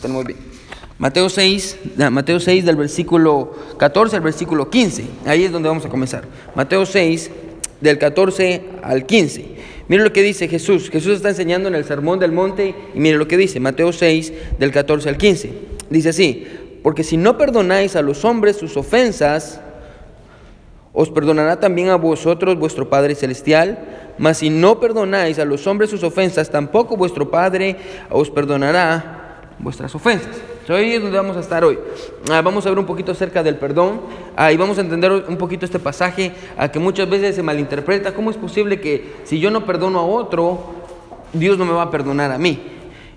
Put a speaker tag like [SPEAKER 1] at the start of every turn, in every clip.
[SPEAKER 1] Tenemos bien. Mateo 6, Mateo 6 del versículo 14 al versículo 15. Ahí es donde vamos a comenzar. Mateo 6 del 14 al 15. Mire lo que dice Jesús. Jesús está enseñando en el Sermón del Monte y mire lo que dice. Mateo 6 del 14 al 15. Dice así, porque si no perdonáis a los hombres sus ofensas, os perdonará también a vosotros vuestro Padre Celestial. Mas si no perdonáis a los hombres sus ofensas, tampoco vuestro Padre os perdonará vuestras ofensas. Hoy es donde vamos a estar hoy. Ah, vamos a ver un poquito acerca del perdón ah, y vamos a entender un poquito este pasaje que muchas veces se malinterpreta. ¿Cómo es posible que si yo no perdono a otro, Dios no me va a perdonar a mí?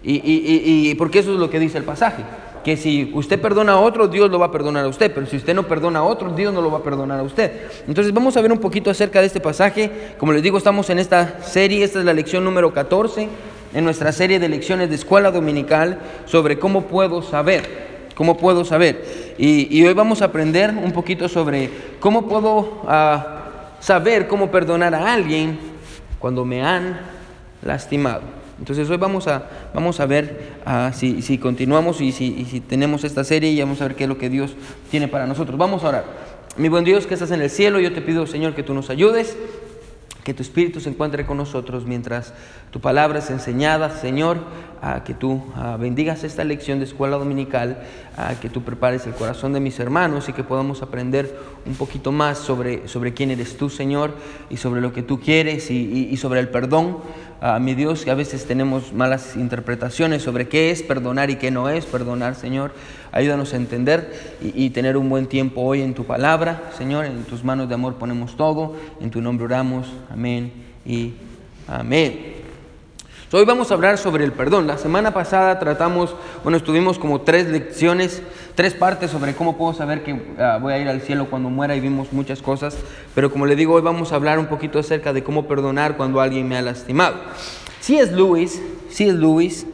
[SPEAKER 1] Y, y, y porque eso es lo que dice el pasaje que si usted perdona a otro, Dios lo va a perdonar a usted, pero si usted no perdona a otro, Dios no lo va a perdonar a usted. Entonces vamos a ver un poquito acerca de este pasaje. Como les digo, estamos en esta serie, esta es la lección número 14 en nuestra serie de lecciones de escuela dominical sobre cómo puedo saber, cómo puedo saber. Y, hoy vamos a aprender un poquito sobre cómo puedo uh, saber cómo perdonar a alguien cuando me han lastimado. Entonces hoy vamos a, vamos a ver uh, si, si, continuamos y si, y si, tenemos esta serie y vamos a ver qué es lo que Dios tiene para nosotros. Vamos a orar. Mi buen Dios que estás en el cielo, yo te pido Señor que tú nos ayudes, que tu Espíritu se encuentre con nosotros mientras tu palabra es enseñada, Señor, que tú bendigas esta lección de escuela dominical, que tú prepares el corazón de mis hermanos y que podamos aprender un poquito más sobre, sobre quién eres tú, Señor, y sobre lo que tú quieres y, sobre el perdón. A mi Dios, que a veces tenemos malas interpretaciones sobre qué es perdonar y qué no es perdonar, Señor. Ayúdanos a entender y, y tener un buen tiempo hoy en tu palabra, Señor. En tus manos de amor ponemos todo. En tu nombre oramos. Amén y amén. Hoy vamos a hablar sobre el perdón. La semana pasada tratamos, bueno, estuvimos como tres lecciones, tres partes sobre cómo puedo saber que ah, voy a ir al cielo cuando muera y vimos muchas cosas. Pero como le digo, hoy vamos a hablar un poquito acerca de cómo perdonar cuando alguien me ha lastimado. Si es Lewis, si es Lewis,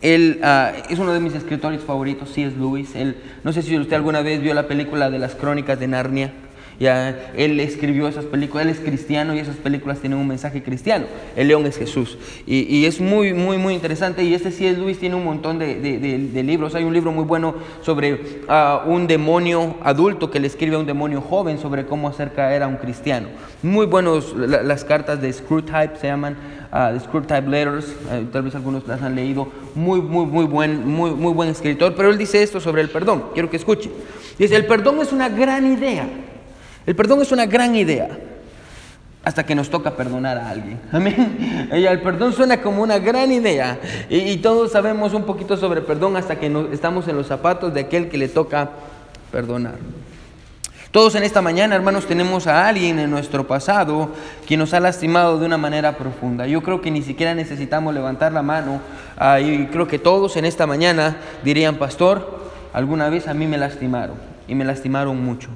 [SPEAKER 1] él ah, es uno de mis escritores favoritos, si es Lewis. Él, no sé si usted alguna vez vio la película de las crónicas de Narnia. Ya, él escribió esas películas, él es cristiano y esas películas tienen un mensaje cristiano. El león es Jesús. Y, es muy, muy, muy interesante. Y este sí es Luis, tiene un montón de, libros. Hay un libro muy bueno sobre ah, un demonio adulto que le escribe a un demonio joven sobre cómo hacer caer a un cristiano. Muy buenos las cartas de Screwtype se llaman. Uh, Screwtype Letters, eh, tal vez algunos las han leído, muy, muy, muy buen, muy, muy buen escritor, pero él dice esto sobre el perdón, quiero que escuche. Dice, el perdón es una gran idea, el perdón es una gran idea hasta que nos toca perdonar a alguien. Amén. El perdón suena como una gran idea y, todos sabemos un poquito sobre perdón hasta que estamos en los zapatos de aquel que le toca perdonar. Todos en esta mañana, hermanos, tenemos a alguien en nuestro pasado que nos ha lastimado de una manera profunda. Yo creo que ni siquiera necesitamos levantar la mano ah, y creo que todos en esta mañana dirían, pastor, alguna vez a mí me lastimaron y me lastimaron mucho.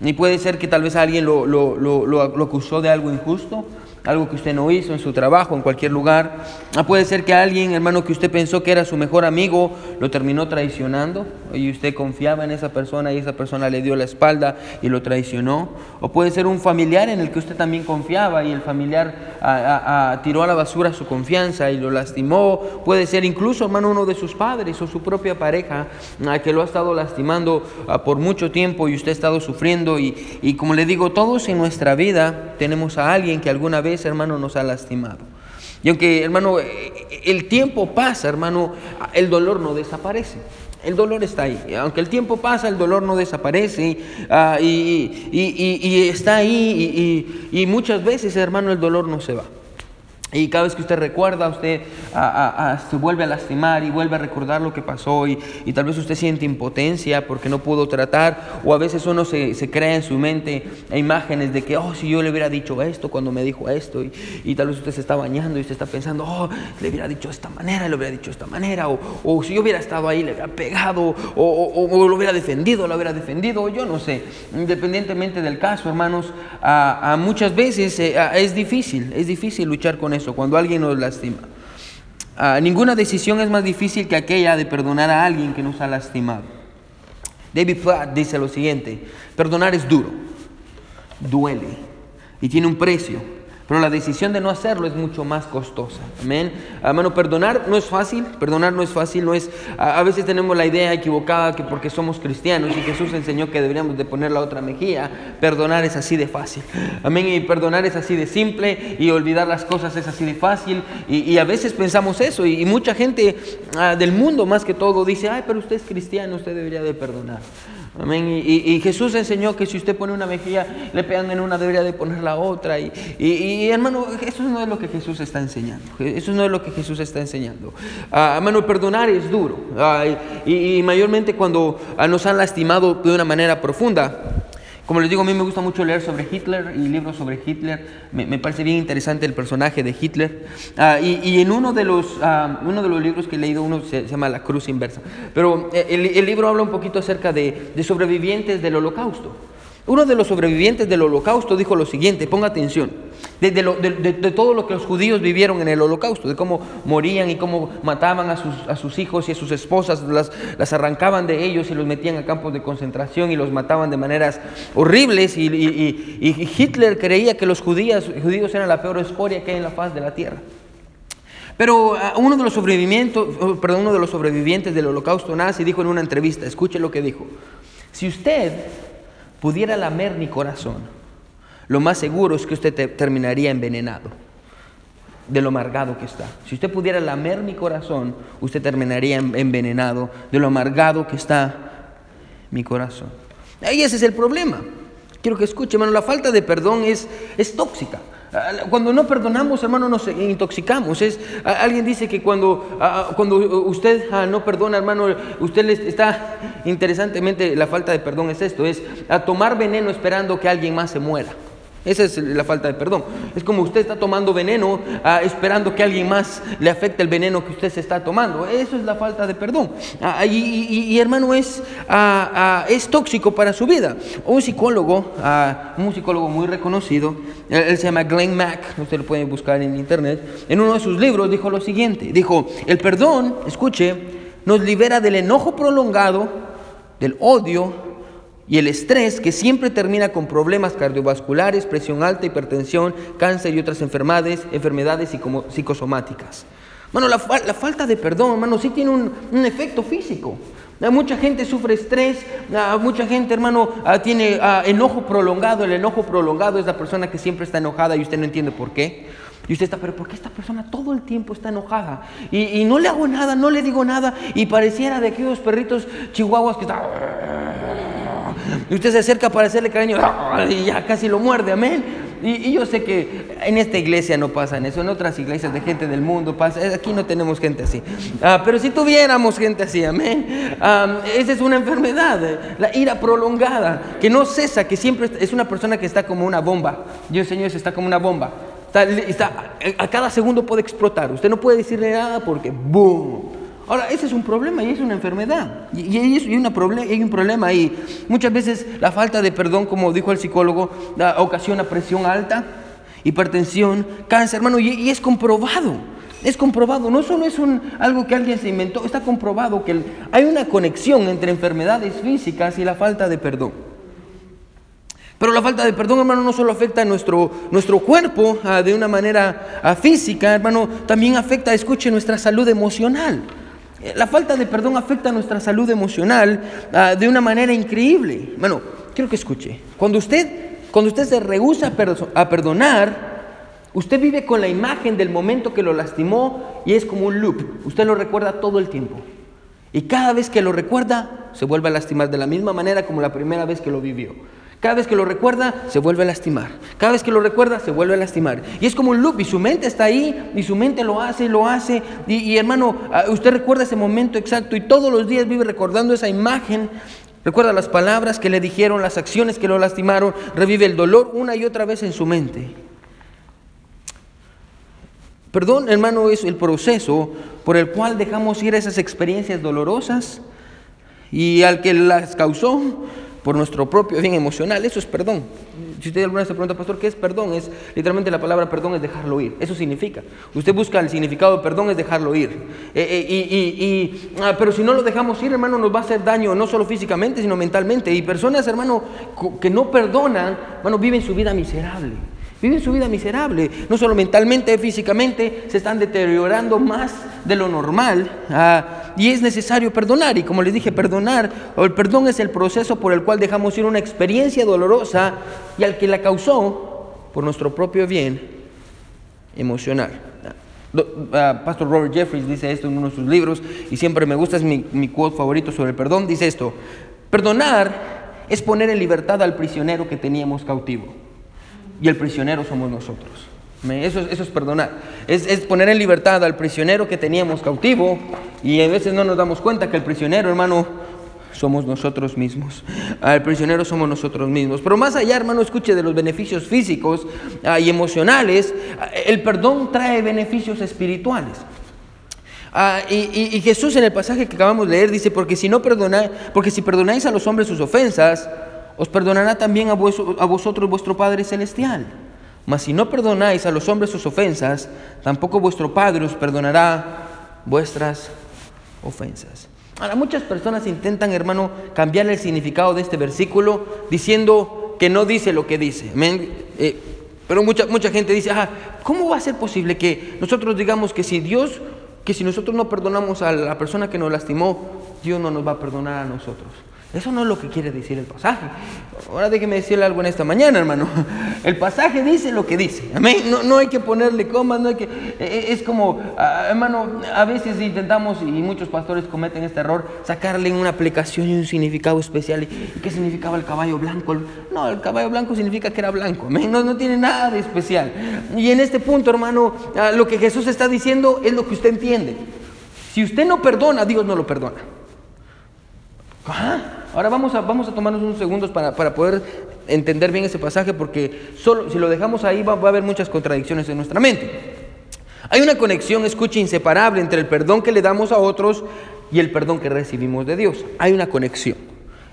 [SPEAKER 1] Y puede ser que tal vez alguien lo, lo, lo, lo, acusó de algo injusto, algo que usted no hizo en su trabajo, en cualquier lugar. Ah, puede ser que alguien, hermano, que usted pensó que era su mejor amigo, lo terminó traicionando y usted confiaba en esa persona y esa persona le dio la espalda y lo traicionó. O puede ser un familiar en el que usted también confiaba y el familiar tiró a la basura su confianza y lo lastimó. Puede ser incluso, hermano, uno de sus padres o su propia pareja que lo ha estado lastimando por mucho tiempo y usted ha estado sufriendo. Y, y como le digo, todos en nuestra vida tenemos a alguien que alguna vez hermano, nos ha lastimado. Y aunque, hermano, el tiempo pasa, hermano, el dolor no desaparece. El dolor está ahí. Aunque el tiempo pasa, el dolor no desaparece ah, y, está ahí y muchas veces, hermano, el dolor no se va. Y cada vez que usted recuerda, usted se vuelve a lastimar y vuelve a recordar lo que pasó y, tal vez usted siente impotencia porque no pudo tratar o a veces uno se, crea en su mente imágenes de que, oh, si yo le hubiera dicho esto cuando me dijo esto y, tal vez usted se está bañando y usted está pensando, oh, le hubiera dicho de esta manera, le hubiera dicho de esta manera o, si yo hubiera estado ahí le hubiera pegado o, lo hubiera defendido, lo hubiera defendido, yo no sé. Independientemente del caso, hermanos, a, muchas veces eh, es difícil, es difícil luchar con eso, cuando alguien nos lastima. Ah, ninguna decisión es más difícil que aquella de perdonar a alguien que nos ha lastimado. David Platt dice lo siguiente, perdonar es duro, duele y tiene un precio, Pero la decisión de no hacerlo es mucho más costosa. Amén. Hermano, perdonar no es fácil. Perdonar no es fácil. No es, a, veces tenemos la idea equivocada que porque somos cristianos y Jesús enseñó que deberíamos de poner la otra mejilla, perdonar es así de fácil. Amén. Y perdonar es así de simple y olvidar las cosas es así de fácil. Y, a veces pensamos eso. Y, mucha gente ah, del mundo más que todo dice, ay, pero usted es cristiano, usted debería de perdonar. Amén. Y, Jesús enseñó que si usted pone una mejilla, le pegan en una, debería de poner la otra. Y, hermano, eso no es lo que Jesús está enseñando. Eso no es lo que Jesús está enseñando. Ah, hermano, perdonar es duro. y, mayormente cuando ah, nos han lastimado de una manera profunda. Como les digo, a mí me gusta mucho leer sobre Hitler y libros sobre Hitler. Me, parece bien interesante el personaje de Hitler. Ah, y, en uno de, los, ah, uno de los libros que he leído, uno se, llama La Cruz Inversa. Pero eh, el, libro habla un poquito acerca de, de sobrevivientes del holocausto. Uno de los sobrevivientes del holocausto dijo lo siguiente, ponga atención, de, todo lo que los judíos vivieron en el holocausto, de cómo morían y cómo mataban a sus, hijos y a sus esposas, las, arrancaban de ellos y los metían a campos de concentración y los mataban de maneras horribles y, Hitler creía que los judíos, judíos eran la peor escoria que hay en la faz de la tierra. Pero ah, uno de los sobrevivientes, perdón, uno de los sobrevivientes del holocausto nazi dijo en una entrevista, escuche lo que dijo, si usted pudiera lamer mi corazón, lo más seguro es que usted terminaría envenenado de lo amargado que está. Si usted pudiera lamer mi corazón, usted terminaría envenenado de lo amargado que está mi corazón. Y ese es el problema. Quiero que escuche, hermano, la falta de perdón es, es tóxica. Cuando no perdonamos, hermano, nos intoxicamos. Es, alguien dice que cuando, cuando usted ah, no perdona, hermano, usted está, interesantemente, la falta de perdón es esto, es a tomar veneno esperando que alguien más se muera. Esa es la falta de perdón. Es como usted está tomando veneno ah, esperando que alguien más le afecte el veneno que usted se está tomando. Eso es la falta de perdón. Ah, y, hermano, es, ah, es tóxico para su vida. Un psicólogo, un psicólogo muy reconocido, él, se llama Glenn Mack, usted lo puede buscar en internet, en uno de sus libros dijo lo siguiente. Dijo, el perdón, escuche, nos libera del enojo prolongado, del odio, y el estrés que siempre termina con problemas cardiovasculares, presión alta, hipertensión, cáncer y otras enfermedades, enfermedades psicosomáticas. Bueno, la, falta de perdón, hermano, sí tiene un, efecto físico. Mucha gente sufre estrés, mucha gente, hermano, tiene enojo prolongado. El enojo prolongado es la persona que siempre está enojada y usted no entiende por qué. Y usted está, pero ¿por qué esta persona todo el tiempo está enojada? Y, y no le hago nada, no le digo nada. Y pareciera de aquellos perritos chihuahuas que están y usted se acerca para hacerle cariño y ya casi lo muerde, amén. Y, yo sé que en esta iglesia no pasa eso, en otras iglesias de gente del mundo pasa, aquí no tenemos gente así. Ah, pero si tuviéramos gente así, amén. esa es una enfermedad, la ira prolongada, que no cesa, que siempre es una persona que está como una bomba. Dios Señor, está como una bomba. Está, a cada segundo puede explotar. Usted no puede decirle nada porque ¡boom! Ahora, ese es un problema y es una enfermedad. Y, hay, un problema ahí. Muchas veces la falta de perdón, como dijo el psicólogo, ocasiona presión alta, hipertensión, cáncer, hermano, y, es comprobado. Es comprobado, no solo es un, algo que alguien se inventó, está comprobado que hay una conexión entre enfermedades físicas y la falta de perdón. Pero la falta de perdón, hermano, no solo afecta a nuestro, nuestro cuerpo ah, de una manera ah, física, hermano, también afecta, escuche, nuestra salud emocional. La falta de perdón afecta a nuestra salud emocional ah, de una manera increíble. Bueno, quiero que escuche. Cuando usted, cuando usted se rehúsa a perdonar, usted vive con la imagen del momento que lo lastimó y es como un loop. Usted lo recuerda todo el tiempo. Y cada vez que lo recuerda, se vuelve a lastimar de la misma manera como la primera vez que lo vivió. Cada vez que lo recuerda, se vuelve a lastimar. Cada vez que lo recuerda, se vuelve a lastimar. Y es como un loop, y su mente está ahí, y su mente lo hace, lo hace. Y, hermano, ah, usted recuerda ese momento exacto, y todos los días vive recordando esa imagen. Recuerda las palabras que le dijeron, las acciones que lo lastimaron, revive el dolor una y otra vez en su mente. Perdón, hermano, es el proceso por el cual dejamos ir esas experiencias dolorosas y al que las causó por nuestro propio bien emocional. Eso es perdón. Si usted alguna vez se pregunta, pastor, ¿qué es perdón? Es literalmente la palabra perdón es dejarlo ir. Eso significa. Usted busca el significado perdón es dejarlo ir. Eh, eh, y, ah, pero si no lo dejamos ir, hermano, nos va a hacer daño no solo físicamente, sino mentalmente. Y personas, hermano, que no perdonan, hermano, viven su vida miserable. Viven su vida miserable, no solo mentalmente, físicamente, se están deteriorando más de lo normal ah, y es necesario perdonar. Y como les dije, perdonar o el perdón es el proceso por el cual dejamos ir una experiencia dolorosa y al que la causó por nuestro propio bien emocional. Ah, Pastor Robert Jeffries dice esto en uno de sus libros y siempre me gusta, es mi, mi quote favorito sobre el perdón. Dice esto: Perdonar es poner en libertad al prisionero que teníamos cautivo y el prisionero somos nosotros. Eso, eso es perdonar. Es, es, poner en libertad al prisionero que teníamos cautivo y a veces no nos damos cuenta que el prisionero, hermano, somos nosotros mismos. El prisionero somos nosotros mismos. Pero más allá, hermano, escuche de los beneficios físicos ah, y emocionales, el perdón trae beneficios espirituales. Ah, y, y, Jesús en el pasaje que acabamos de leer dice, porque si no perdonáis, porque si perdonáis a los hombres sus ofensas, os perdonará también a, vosotros vuestro Padre Celestial. Mas si no perdonáis a los hombres sus ofensas, tampoco vuestro Padre os perdonará vuestras ofensas. Ahora, muchas personas intentan, hermano, cambiar el significado de este versículo diciendo que no dice lo que dice. Eh, pero mucha, mucha gente dice, ah, ¿cómo va a ser posible que nosotros digamos que si Dios, que si nosotros no perdonamos a la persona que nos lastimó, Dios no nos va a perdonar a nosotros? Eso no es lo que quiere decir el pasaje. Ahora déjeme decirle algo en esta mañana, hermano. El pasaje dice lo que dice. Amén. No, no hay que ponerle comas, no hay que. E, e, es como, ah, hermano, a veces intentamos, y muchos pastores cometen este error, sacarle una aplicación y un significado especial. ¿Y qué significaba el caballo blanco? No, el caballo blanco significa que era blanco. Amén. No, no tiene nada de especial. Y en este punto, hermano, ah, lo que Jesús está diciendo es lo que usted entiende. Si usted no perdona, Dios no lo perdona. ¿Ah? Ahora vamos a, vamos a tomarnos unos segundos para, poder entender bien ese pasaje porque solo si lo dejamos ahí va, a haber muchas contradicciones en nuestra mente. Hay una conexión, escucha, inseparable entre el perdón que le damos a otros y el perdón que recibimos de Dios. Hay una conexión.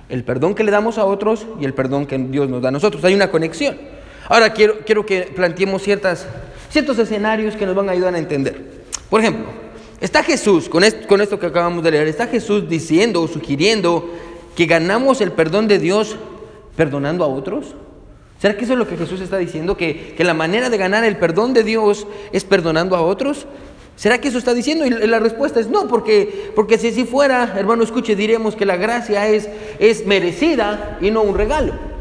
[SPEAKER 1] El perdón que le damos a otros y el perdón que Dios nos da a nosotros. Hay una conexión. Ahora quiero, quiero que planteemos ciertas, ciertos escenarios que nos van a ayudar a entender. Por ejemplo, está Jesús, con con esto que acabamos de leer, está Jesús diciendo o sugiriendo que ganamos el perdón de Dios perdonando a otros? ¿Será que eso es lo que Jesús está diciendo? ¿Que, la manera de ganar el perdón de Dios es perdonando a otros? ¿Será que eso está diciendo? Y la respuesta es no, porque, porque si así fuera, hermano, escuche, diremos que la gracia es, es merecida y no un regalo.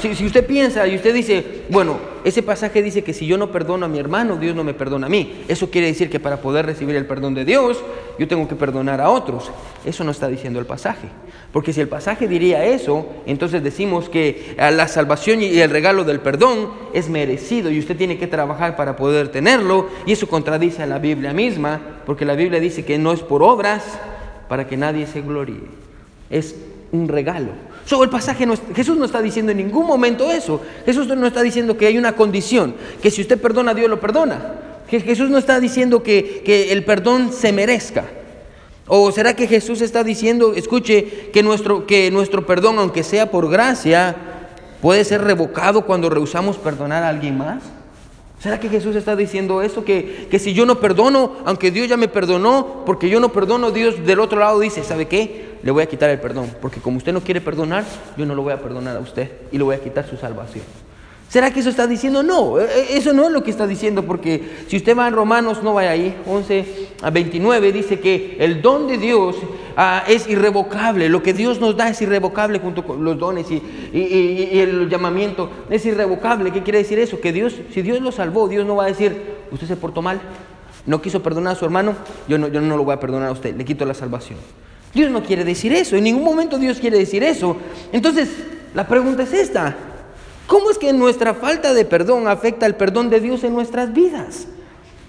[SPEAKER 1] Si, usted piensa y usted dice, bueno, ese pasaje dice que si yo no perdono a mi hermano, Dios no me perdona a mí. Eso quiere decir que para poder recibir el perdón de Dios, yo tengo que perdonar a otros. Eso no está diciendo el pasaje. Porque si el pasaje diría eso, entonces decimos que la salvación y el regalo del perdón es merecido y usted tiene que trabajar para poder tenerlo. Y eso contradice a la Biblia misma, porque la Biblia dice que no es por obras para que nadie se gloríe. Es un regalo. El pasaje Jesús no está diciendo en ningún momento eso. Jesús no está diciendo que hay una condición, que si usted perdona, Dios lo perdona. Jesús no está diciendo que, que el perdón se merezca. ¿O será que Jesús está diciendo, escuche, que nuestro, que nuestro perdón, aunque sea por gracia, puede ser revocado cuando rehusamos perdonar a alguien más? ¿Será que Jesús está diciendo eso? Que, que si yo no perdono, aunque Dios ya me perdonó, porque yo no perdono, Dios del otro lado dice, ¿sabe qué? Le voy a quitar el perdón, porque como usted no quiere perdonar, yo no lo voy a perdonar a usted y le voy a quitar su salvación. ¿Será que eso está diciendo? No, e, e, eso no es lo que está diciendo, porque si usted va en Romanos, no vaya ahí, 11 a 29, dice que el don de Dios ah, es irrevocable, lo que Dios nos da es irrevocable junto con los dones y, el llamamiento es irrevocable. ¿Qué quiere decir eso? Que Dios, si Dios lo salvó, Dios no va a decir, usted se portó mal, no quiso perdonar a su hermano, yo no, yo no lo voy a perdonar a usted, le quito la salvación. Dios no quiere decir eso, en ningún momento Dios quiere decir eso. Entonces, la pregunta es esta. ¿Cómo es que nuestra falta de perdón afecta el perdón de Dios en nuestras vidas?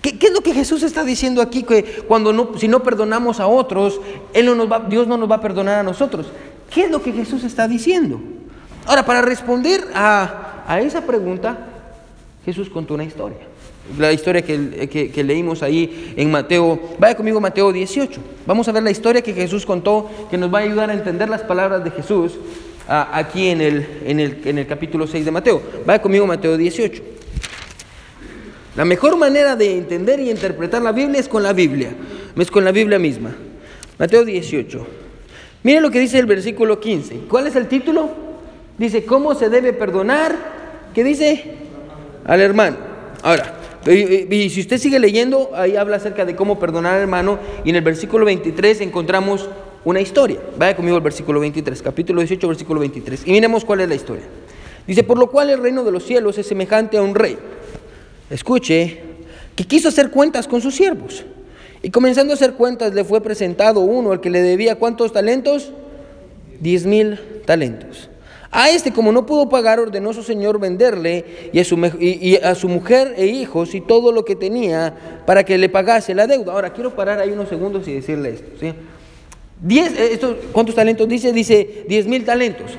[SPEAKER 1] ¿Qué, es lo que Jesús está diciendo aquí? Que cuando no, si no perdonamos a otros, Dios no nos va a perdonar a nosotros. ¿Qué es lo que Jesús está diciendo? Ahora, para responder a, a esa pregunta, Jesús contó una historia. La historia que, que, que, leímos ahí en Mateo, vaya conmigo Mateo 18. Vamos a ver la historia que Jesús contó, que nos va a ayudar a entender las palabras de Jesús aquí en el, en, el, en el capítulo 6 de Mateo. Vaya conmigo Mateo 18. La mejor manera de entender y interpretar la Biblia es con la Biblia, es con la Biblia misma. Mateo 18. Mire lo que dice el versículo 15. ¿Cuál es el título? Dice, ¿cómo se debe perdonar? ¿Qué dice? al hermano. Ahora, y, si usted sigue leyendo, ahí habla acerca de cómo perdonar al hermano y en el versículo 23 encontramos una historia. Vaya conmigo al versículo 23, capítulo 18, versículo 23. Y miremos cuál es la historia. Dice, por lo cual el reino de los cielos es semejante a un rey. Escuche, que quiso hacer cuentas con sus siervos. Y comenzando a hacer cuentas le fue presentado uno al que le debía cuántos talentos? Diez mil talentos. A este, como no pudo pagar, ordenó su señor venderle y a, su, mujer e hijos y todo lo que tenía para que le pagase la deuda. Ahora, quiero parar ahí unos segundos y decirle esto. ¿sí? Diez, eh, esto, ¿Cuántos talentos dice? Dice diez mil talentos.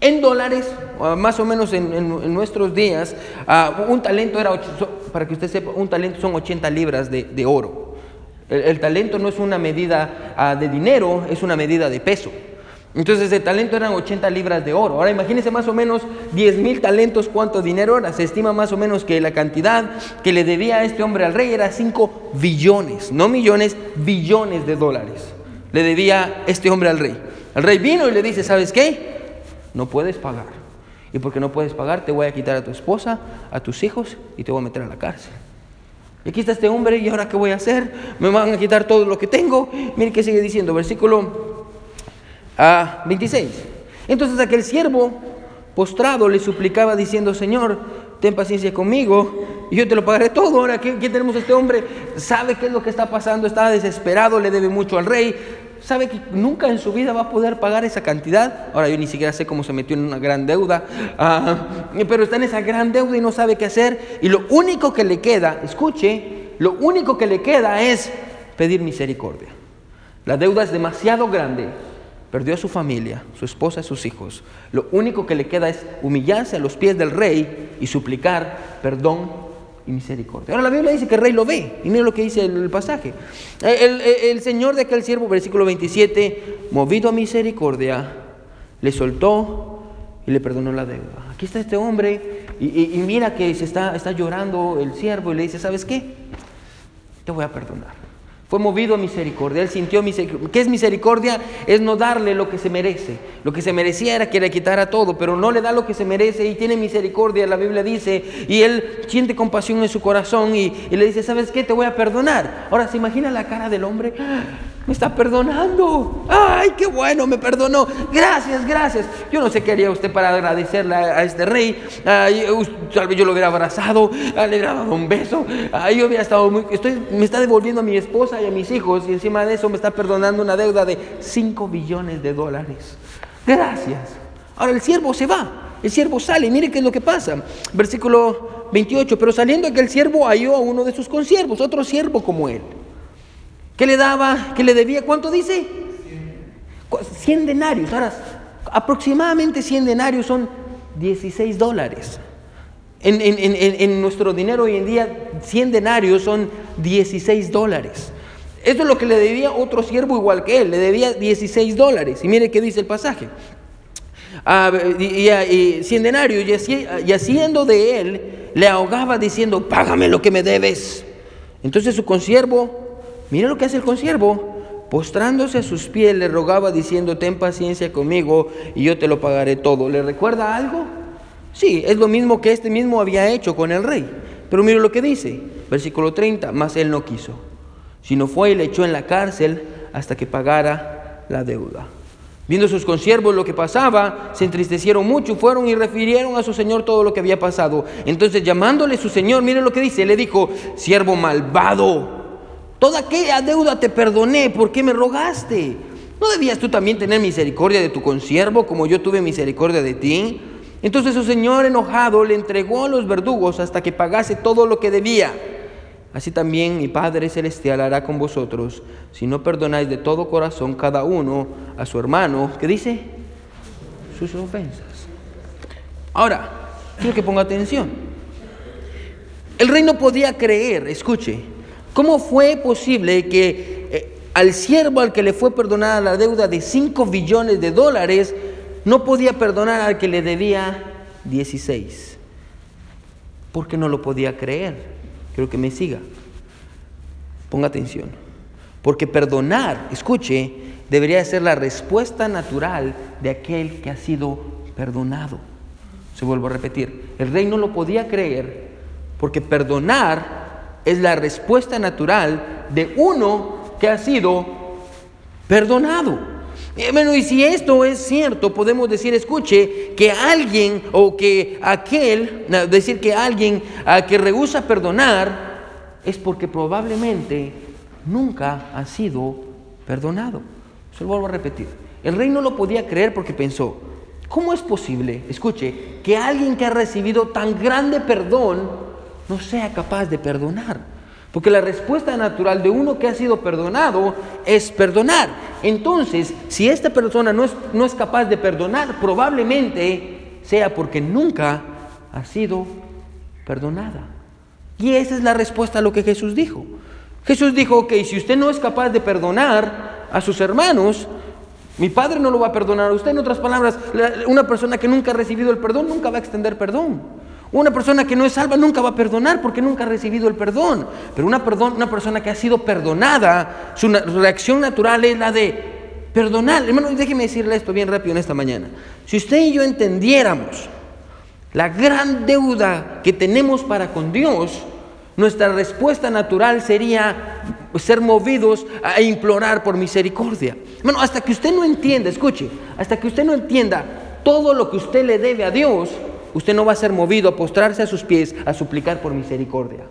[SPEAKER 1] En dólares, más o menos en, nuestros días, ah, un talento era, para que usted sepa, un talento son 80 libras de, oro. El, talento no es una medida ah, de dinero, es una medida de peso. Entonces el talento eran 80 libras de oro. Ahora imagínense más o menos 10 mil talentos, cuánto dinero era. Se estima más o menos que la cantidad que le debía a este hombre al rey era 5 billones, no millones, billones de dólares. Le debía este hombre al rey. El rey vino y le dice, ¿sabes qué? no puedes pagar. Y porque no puedes pagar, te voy a quitar a tu esposa, a tus hijos y te voy a meter a la cárcel. Y aquí está este hombre, ¿y ahora qué voy a hacer? Me van a quitar todo lo que tengo. Mire qué sigue diciendo, versículo 26. Ah, Entonces aquel siervo postrado le suplicaba diciendo, Señor, ten paciencia conmigo y yo te lo pagaré todo. Ahora, ¿qué, ¿qué, tenemos este hombre? Sabe qué es lo que está pasando, está desesperado, le debe mucho al rey, sabe que nunca en su vida va a poder pagar esa cantidad. Ahora yo ni siquiera sé cómo se metió en una gran deuda, ah, pero está en esa gran deuda y no sabe qué hacer. Y lo único que le queda, escuche, lo único que le queda es pedir misericordia. La deuda es demasiado grande. Perdió a su familia, su esposa, sus hijos. Lo único que le queda es humillarse a los pies del rey y suplicar perdón y misericordia. Ahora la Biblia dice que el rey lo ve, y mira lo que dice el, pasaje. El, Señor de aquel siervo, versículo 27, movido a misericordia, le soltó y le perdonó la deuda. Aquí está este hombre y, mira que se está, está llorando el siervo y le dice, ¿sabes qué? Te voy a perdonar. Fue movido a misericordia, él sintió misericordia. ¿Qué es misericordia? Es no darle lo que se merece. Lo que se merecía era que le quitara todo, pero no le da lo que se merece y tiene misericordia, la Biblia dice, y él siente compasión en su corazón y, y le dice, ¿sabes qué? Te voy a perdonar. Ahora, ¿se imagina la cara del hombre? Me está perdonando. Ay, qué bueno, me perdonó. Gracias, gracias. Yo no sé qué haría usted para agradecerle a, este rey. tal vez yo lo hubiera abrazado, le hubiera dado un beso. yo hubiera estado muy... Estoy, me está devolviendo a mi esposa y a mis hijos y encima de eso me está perdonando una deuda de 5 billones de dólares. Gracias. Ahora el siervo se va. El siervo sale mire qué es lo que pasa. Versículo 28. Pero saliendo aquel siervo halló a uno de sus consiervos, otro siervo como él ¿Qué le daba? ¿Qué le debía? ¿Cuánto dice? 100 denarios. Ahora, aproximadamente 100 denarios son 16 dólares. En, nuestro dinero hoy en día, 100 denarios son 16 dólares. Esto es lo que le debía otro siervo igual que él, le debía 16 dólares. Y mire qué dice el pasaje. Ah, y, 100 denarios, y haciendo de él, le ahogaba diciendo, págame lo que me debes. Entonces su consiervo Mira lo que hace el consiervo. Postrándose a sus pies le rogaba diciendo, ten paciencia conmigo y yo te lo pagaré todo. ¿Le recuerda algo? Sí, es lo mismo que este mismo había hecho con el rey. Pero mire lo que dice, versículo 30, mas él no quiso, sino fue y le echó en la cárcel hasta que pagara la deuda. Viendo sus consiervos lo que pasaba, se entristecieron mucho, fueron y refirieron a su señor todo lo que había pasado. Entonces llamándole su señor, mire lo que dice, le dijo, siervo malvado, Toda aquella deuda te perdoné, ¿por qué me rogaste? ¿No debías tú también tener misericordia de tu consiervo como yo tuve misericordia de ti? Entonces su señor enojado le entregó a los verdugos hasta que pagase todo lo que debía. Así también mi Padre Celestial hará con vosotros si no perdonáis de todo corazón cada uno a su hermano, ¿qué dice? Sus ofensas. Ahora, quiero que ponga atención. El rey no podía creer, escuche, ¿Cómo fue posible que eh, al siervo al que le fue perdonada la deuda de 5 billones de dólares no podía perdonar al que le debía 16? Porque no lo podía creer. Quiero que me siga. Ponga atención. Porque perdonar, escuche, debería ser la respuesta natural de aquel que ha sido perdonado. Se vuelvo a repetir. El rey no lo podía creer porque perdonar es la respuesta natural de uno que ha sido perdonado. Eh, bueno, y si esto es cierto, podemos decir, escuche, que alguien o que aquel, decir que alguien a que rehúsa perdonar es porque probablemente nunca ha sido perdonado. Se lo vuelvo a repetir. El rey no lo podía creer porque pensó, ¿cómo es posible, escuche, que alguien que ha recibido tan grande perdón no sea capaz de perdonar? Porque la respuesta natural de uno que ha sido perdonado es perdonar. Entonces, si esta persona no es, no es capaz de perdonar, probablemente sea porque nunca ha sido perdonada. Y esa es la respuesta a lo que Jesús dijo. Jesús dijo, ok, si usted no es capaz de perdonar a sus hermanos, mi padre no lo va a perdonar a usted. En otras palabras, una persona que nunca ha recibido el perdón nunca va a extender perdón. Una persona que no es salva nunca va a perdonar porque nunca ha recibido el perdón. Pero una, una persona que ha sido perdonada, su reacción natural es la de perdonar. Hermano, déjeme decirle esto bien rápido en esta mañana. Si usted y yo entendiéramos la gran deuda que tenemos para con Dios, nuestra respuesta natural sería ser movidos a implorar por misericordia. Bueno, hasta que usted no entienda, escuche, hasta que usted no entienda todo lo que usted le debe a Dios, usted no va a ser movido a postrarse a sus pies a suplicar por misericordia.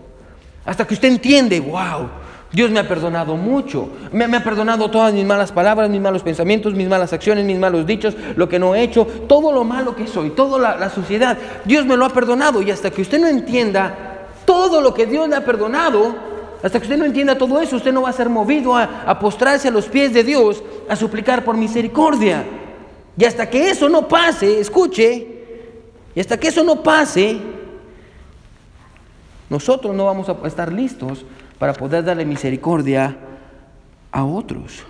[SPEAKER 1] Hasta que usted entiende, wow, Dios me ha perdonado mucho, me, ha perdonado todas mis malas palabras, mis malos pensamientos, mis malas acciones, mis malos dichos, lo que no he hecho, todo lo malo que soy, toda la, la suciedad. Dios me lo ha perdonado y hasta que usted no entienda todo lo que Dios le ha perdonado, hasta que usted no entienda todo eso, usted no va a ser movido a, postrarse a los pies de Dios, a suplicar por misericordia. Y hasta que eso no pase, escuche, y hasta que eso no pase, nosotros no vamos a estar listos para poder darle misericordia a otros.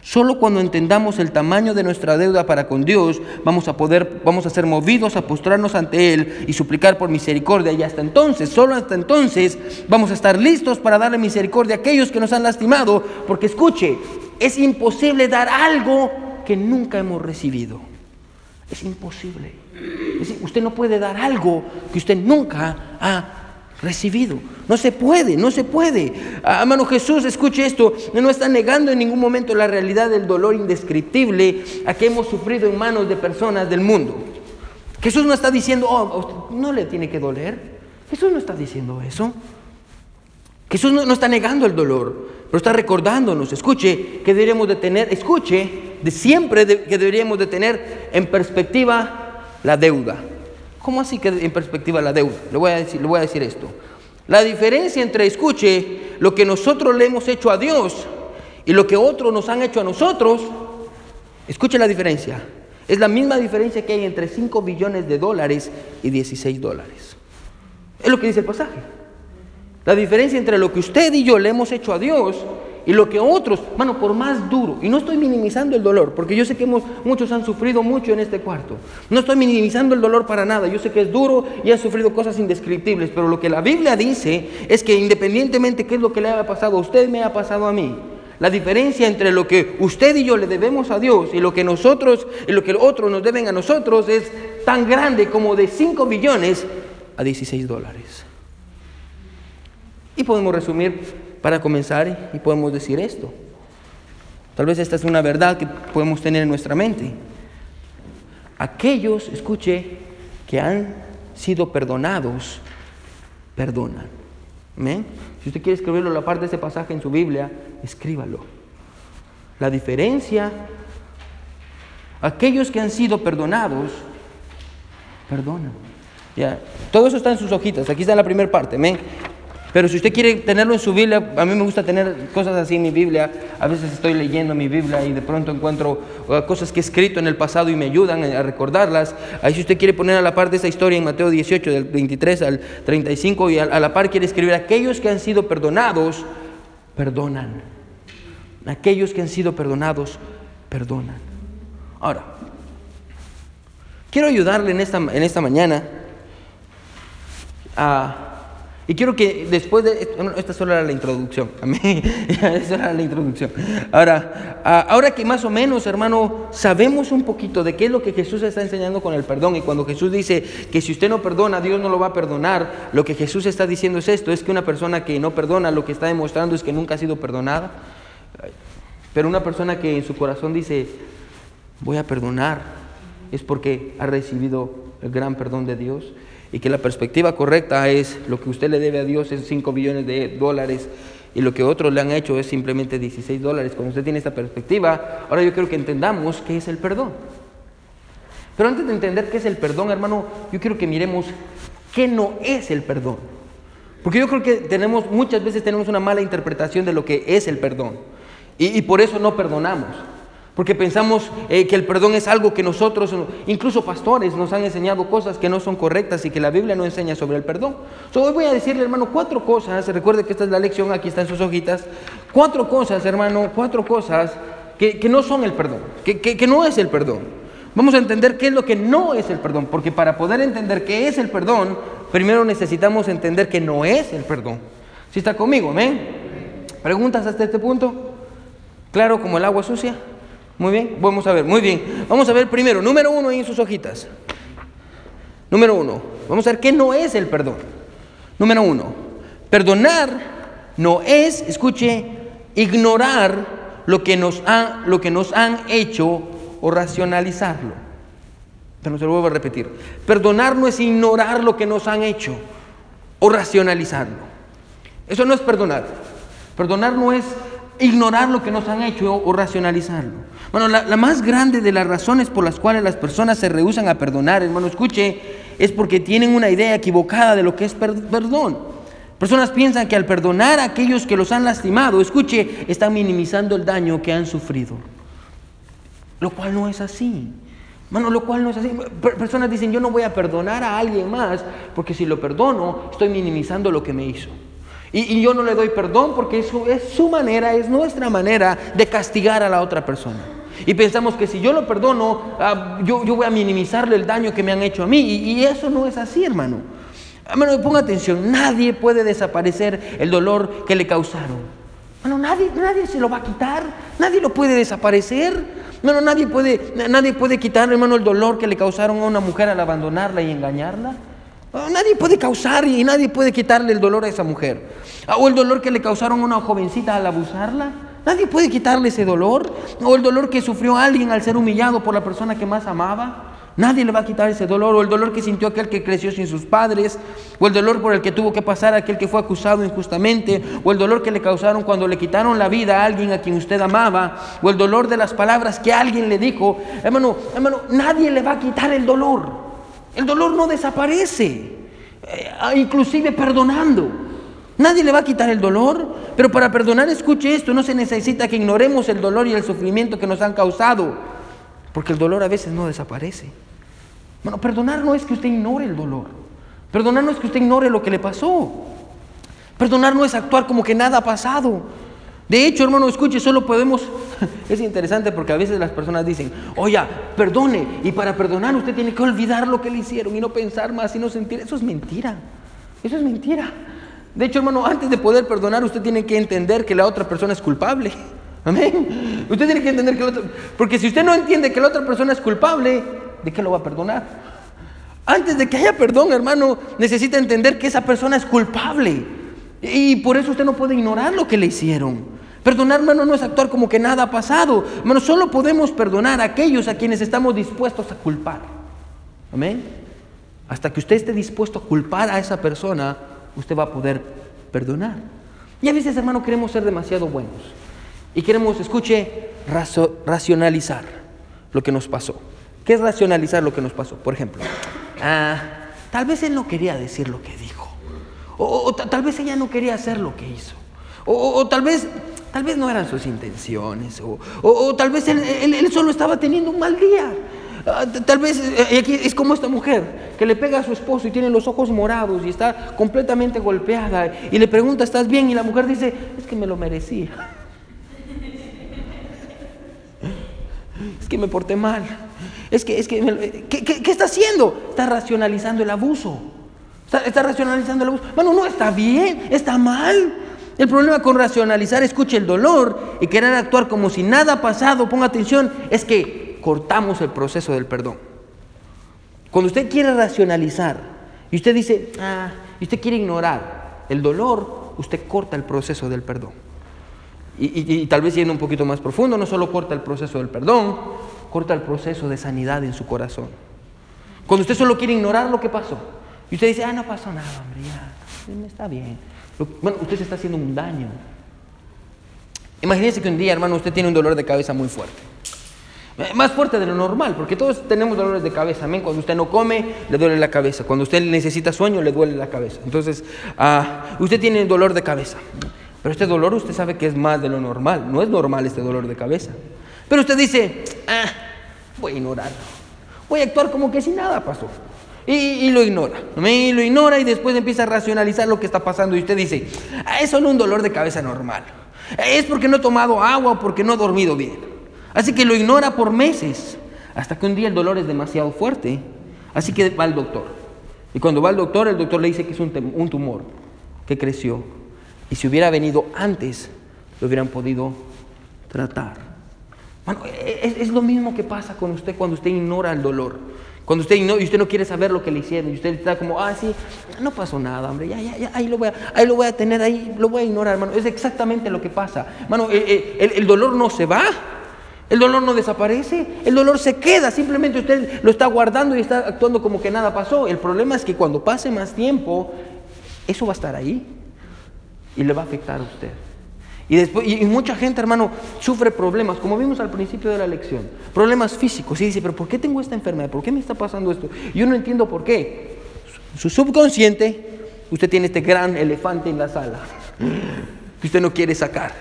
[SPEAKER 1] Solo cuando entendamos el tamaño de nuestra deuda para con Dios, vamos a poder, vamos a ser movidos a postrarnos ante Él y suplicar por misericordia. Y hasta entonces, solo hasta entonces, vamos a estar listos para darle misericordia a aquellos que nos han lastimado. Porque escuche, es imposible dar algo que nunca hemos recibido. Es imposible. Usted no puede dar algo que usted nunca ha recibido. No se puede, no se puede. Hermano Jesús, escuche esto, no está negando en ningún momento la realidad del dolor indescriptible a que hemos sufrido en manos de personas del mundo. Jesús no está diciendo, oh, no le tiene que doler. Jesús no está diciendo eso. Jesús no, está negando el dolor, pero está recordándonos, escuche, que deberíamos de tener, escuche, de siempre que deberíamos de tener en perspectiva la deuda. ¿Cómo así que en perspectiva la deuda? Le voy a decir, le voy a decir esto. La diferencia entre, escuche, lo que nosotros le hemos hecho a Dios y lo que otros nos han hecho a nosotros, escuche la diferencia. Es la misma diferencia que hay entre 5 billones de dólares y 16 dólares. Es lo que dice el pasaje. La diferencia entre lo que usted y yo le hemos hecho a Dios y lo que otros, mano, por más duro, y no estoy minimizando el dolor, porque yo sé que muchos han sufrido mucho en este cuarto. No estoy minimizando el dolor para nada. Yo sé que es duro y ha sufrido cosas indescriptibles, pero lo que la Biblia dice es que independientemente qué es lo que le haya pasado a usted, me ha pasado a mí. La diferencia entre lo que usted y yo le debemos a Dios y lo que nosotros y lo que otros nos deben a nosotros es tan grande como de 5 billones a 16 dólares. Y podemos resumir para comenzar y podemos decir esto. Tal vez esta es una verdad que podemos tener en nuestra mente. Aquellos, escuche, que han sido perdonados, perdonan. Si usted quiere escribirlo la parte de ese pasaje en su Biblia, escríbalo. La diferencia, aquellos que han sido perdonados, perdonan. Ya. Todo eso está en sus hojitas, aquí está la primera parte. Pero si usted quiere tenerlo en su Biblia, a mí me gusta tener cosas así en mi Biblia. A veces estoy leyendo mi Biblia y de pronto encuentro uh, cosas que he escrito en el pasado y me ayudan a recordarlas. Ahí si usted quiere poner a la par de esa historia en Mateo 18, del 23 al 35, y a, la par quiere escribir, aquellos que han sido perdonados, perdonan. Aquellos que han sido perdonados, perdonan. Ahora, quiero ayudarle en esta, en esta mañana a Y quiero que después de esto, esta solo era la introducción, a mí, esta era la introducción. Ahora, ahora que más o menos, hermano, sabemos un poquito de qué es lo que Jesús está enseñando con el perdón y cuando Jesús dice que si usted no perdona, Dios no lo va a perdonar, lo que Jesús está diciendo es esto, es que una persona que no perdona, lo que está demostrando es que nunca ha sido perdonada. Pero una persona que en su corazón dice, voy a perdonar, es porque ha recibido el gran perdón de Dios y que la perspectiva correcta es lo que usted le debe a Dios es 5 billones de dólares y lo que otros le han hecho es simplemente 16 dólares. Cuando usted tiene esta perspectiva, ahora yo quiero que entendamos qué es el perdón. Pero antes de entender qué es el perdón, hermano, yo quiero que miremos qué no es el perdón. Porque yo creo que tenemos, muchas veces tenemos una mala interpretación de lo que es el perdón. Y, y por eso no perdonamos. Porque pensamos eh, que el perdón es algo que nosotros, incluso pastores, nos han enseñado cosas que no son correctas y que la Biblia no enseña sobre el perdón. hoy voy a decirle, hermano, cuatro cosas. Recuerde que esta es la lección, aquí están sus hojitas. Cuatro cosas, hermano, cuatro cosas que, no son el perdón, que, que no es el perdón. Vamos a entender qué es lo que no es el perdón, porque para poder entender qué es el perdón, primero necesitamos entender que no es el perdón. ¿Sí está conmigo? ¿Amén? ¿Preguntas hasta este punto? ¿Claro como el agua sucia? Muy bien, vamos a ver, muy bien. Vamos a ver primero, número uno en sus hojitas. Número uno, vamos a ver qué no es el perdón. Número uno, perdonar no es, escuche, ignorar lo que nos, ha, lo que nos han hecho o racionalizarlo. Pero se lo vuelvo a repetir. Perdonar no es ignorar lo que nos han hecho o racionalizarlo. Eso no es perdonar. Perdonar no es ignorar lo que nos han hecho o racionalizarlo. Bueno, la, más grande de las razones por las cuales las personas se rehusan a perdonar, hermano, escuche, es porque tienen una idea equivocada de lo que es perdón. Personas piensan que al perdonar a aquellos que los han lastimado, escuche, están minimizando el daño que han sufrido. Lo cual no es así. Bueno, lo cual no es así. Personas dicen, yo no voy a perdonar a alguien más, porque si lo perdono, estoy minimizando lo que me hizo. Y, yo no le doy perdón porque eso es su manera, es nuestra manera de castigar a la otra persona. Y pensamos que si yo lo perdono, ah, yo, voy a minimizarle el daño que me han hecho a mí. Y, eso no es así, hermano. Hermano, ponga atención, nadie puede desaparecer el dolor que le causaron. Bueno, nadie, nadie se lo va a quitar, nadie lo puede desaparecer. Bueno, nadie puede, nadie puede quitar, hermano, el dolor que le causaron a una mujer al abandonarla y engañarla. Nadie puede causar y nadie puede quitarle el dolor a esa mujer. Ah, o el dolor que le causaron a una jovencita al abusarla. Nadie puede quitarle ese dolor. O el dolor que sufrió alguien al ser humillado por la persona que más amaba. Nadie le va a quitar ese dolor. O el dolor que sintió aquel que creció sin sus padres. O el dolor por el que tuvo que pasar aquel que fue acusado injustamente. O el dolor que le causaron cuando le quitaron la vida a alguien a quien usted amaba. O el dolor de las palabras que alguien le dijo. Hermano, hermano, nadie le va a quitar el dolor. El dolor no desaparece. Eh, inclusive perdonando. Nadie le va a quitar el dolor, pero para perdonar, escuche esto, no se necesita que ignoremos el dolor y el sufrimiento que nos han causado, porque el dolor a veces no desaparece. Bueno, perdonar no es que usted ignore el dolor, perdonar no es que usted ignore lo que le pasó, perdonar no es actuar como que nada ha pasado. De hecho, hermano, escuche, solo podemos, es interesante porque a veces las personas dicen, oye, perdone, y para perdonar usted tiene que olvidar lo que le hicieron y no pensar más y no sentir, eso es mentira, eso es mentira. De hecho, hermano, antes de poder perdonar, usted tiene que entender que la otra persona es culpable. Amén. Usted tiene que entender que la otra... Porque si usted no entiende que la otra persona es culpable, ¿de qué lo va a perdonar? Antes de que haya perdón, hermano, necesita entender que esa persona es culpable. Y por eso usted no puede ignorar lo que le hicieron. Perdonar, hermano, no es actuar como que nada ha pasado. Hermano, solo podemos perdonar a aquellos a quienes estamos dispuestos a culpar. Amén. Hasta que usted esté dispuesto a culpar a esa persona, usted va a poder perdonar. Y a veces, hermano, queremos ser demasiado buenos. Y queremos, escuche, racionalizar lo que nos pasó. ¿Qué es racionalizar lo que nos pasó? Por ejemplo, ah, tal vez él no quería decir lo que dijo. O, tal vez ella no quería hacer lo que hizo. O, tal vez tal vez no eran sus intenciones. O, tal vez él solo estaba teniendo un mal día. Ah, tal vez eh, es como esta mujer que le pega a su esposo y tiene los ojos morados y está completamente golpeada y le pregunta, ¿estás bien? Y la mujer dice, es que me lo merecía. Es que me porté mal. Es que, es que, ¿qué, está haciendo? Está racionalizando el abuso. Está, racionalizando el abuso. Bueno, no está bien, está mal. El problema con racionalizar, escuche el dolor y querer actuar como si nada ha pasado, ponga atención, es que cortamos el proceso del perdón. Cuando usted quiere racionalizar y usted dice, ah, y usted quiere ignorar el dolor, usted corta el proceso del perdón. Y, y tal vez yendo un poquito más profundo, no solo corta el proceso del perdón, corta el proceso de sanidad en su corazón. Cuando usted solo quiere ignorar lo que pasó, y usted dice, ah, no pasó nada, hombre, ya, está bien. Bueno, usted se está haciendo un daño. Imagínese que un día, hermano, usted tiene un dolor de cabeza muy fuerte. Eh, más fuerte de lo normal, porque todos tenemos dolores de cabeza. Amén. Cuando usted no come, le duele la cabeza. Cuando usted necesita sueño, le duele la cabeza. Entonces, ah, usted tiene dolor de cabeza. Pero este dolor usted sabe que es más de lo normal. No es normal este dolor de cabeza. Pero usted dice, ah, voy a ignorarlo. Voy a actuar como que si nada pasó. Y, lo ignora. Y lo ignora y después empieza a racionalizar lo que está pasando. Y usted dice, ah, es solo un dolor de cabeza normal. Es porque no he tomado agua o porque no he dormido bien. Así que lo ignora por meses. Hasta que un día el dolor es demasiado fuerte. Así que va al doctor. Y cuando va al doctor, el doctor le dice que es un, tumor que creció. Y si hubiera venido antes, lo hubieran podido tratar. Bueno, es, es, lo mismo que pasa con usted cuando usted ignora el dolor. Cuando usted y usted no quiere saber lo que le hicieron y usted está como, ah, sí, no pasó nada, hombre, ya, ya, ya, ahí lo voy a, ahí lo voy a tener, ahí lo voy a ignorar, hermano. Es exactamente lo que pasa. Hermano, eh, eh, el, el dolor no se va, el dolor no desaparece, el dolor se queda, simplemente usted lo está guardando y está actuando como que nada pasó. El problema es que cuando pase más tiempo, eso va a estar ahí y le va a afectar a usted. Y, después, y mucha gente, hermano, sufre problemas, como vimos al principio de la lección, problemas físicos. Y dice, pero ¿por qué tengo esta enfermedad? ¿Por qué me está pasando esto? Yo no entiendo por qué. Su subconsciente, usted tiene este gran elefante en la sala, que usted no quiere sacar.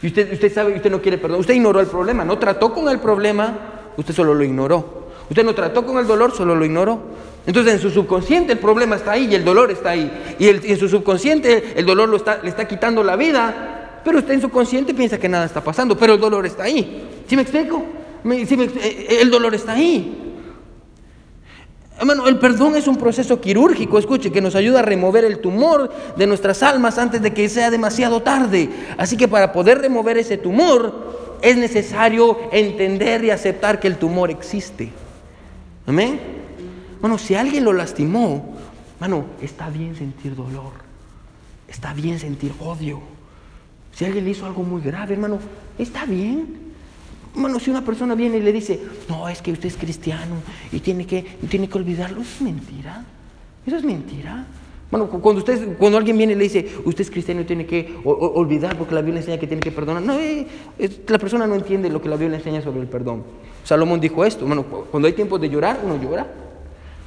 [SPEAKER 1] Y usted, usted sabe, usted no quiere perdón. Usted ignoró el problema, no trató con el problema, usted solo lo ignoró. Usted no trató con el dolor, solo lo ignoró. Entonces en su subconsciente el problema está ahí y el dolor está ahí. Y, en su subconsciente el dolor lo está, le está quitando la vida pero usted en su consciente piensa que nada está pasando, pero el dolor está ahí. ¿Sí me explico? Eh, eh, el dolor está ahí. Hermano, el perdón es un proceso quirúrgico, escuche, que nos ayuda a remover el tumor de nuestras almas antes de que sea demasiado tarde. Así que para poder remover ese tumor es necesario entender y aceptar que el tumor existe. Amén. Bueno, si alguien lo lastimó, hermano, está bien sentir dolor, está bien sentir odio. Si alguien le hizo algo muy grave, hermano, está bien. Hermano, si una persona viene y le dice, no, es que usted es cristiano y tiene que, tiene que olvidarlo, eso es mentira. Eso es mentira. Bueno, cuando, usted, cuando alguien viene y le dice, usted es cristiano y tiene que olvidar porque la Biblia enseña que tiene que perdonar, no, eh, la persona no entiende lo que la Biblia enseña sobre el perdón. Salomón dijo esto, bueno, cuando hay tiempo de llorar, uno llora.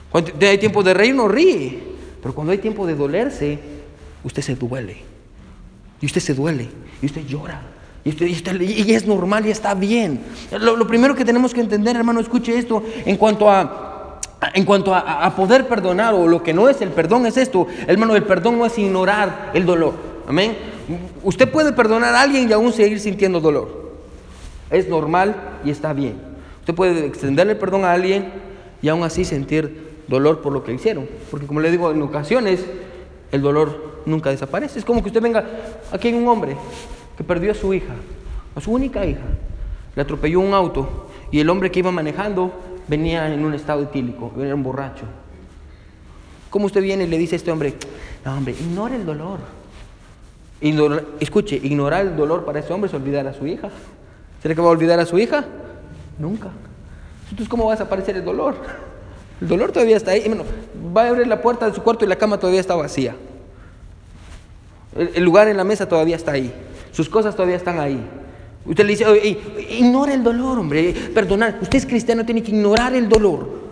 [SPEAKER 1] Cuando hay tiempo de reír, uno ríe. Pero cuando hay tiempo de dolerse, usted se duele. Y usted se duele, y usted llora, y, usted, y, es normal y está bien. Lo, primero que tenemos que entender, hermano, escuche esto, en cuanto a, en cuanto a, poder perdonar, o lo que no es el perdón, es esto, hermano, el perdón no es ignorar el dolor. Amén. Usted puede perdonar a alguien y aún seguir sintiendo dolor. Es normal y está bien. Usted puede extenderle perdón a alguien y aún así sentir dolor por lo que hicieron. Porque como le digo, en ocasiones el dolor nunca desaparece. Es como que usted venga, aquí hay un hombre que perdió a su hija, a su única hija, le atropelló un auto y el hombre que iba manejando venía en un estado etílico, era un borracho. ¿Cómo usted viene y le dice a este hombre, no hombre, ignore el dolor? escuche, ignorar el dolor para ese hombre es olvidar a su hija. ¿Será que va a olvidar a su hija? Nunca. Entonces, ¿cómo va a desaparecer el dolor? El dolor todavía está ahí. va a abrir la puerta de su cuarto y la cama todavía está vacía. El, lugar en la mesa todavía está ahí. Sus cosas todavía están ahí. Usted le dice, ignora el dolor, hombre. Perdonar. Usted es cristiano, tiene que ignorar el dolor.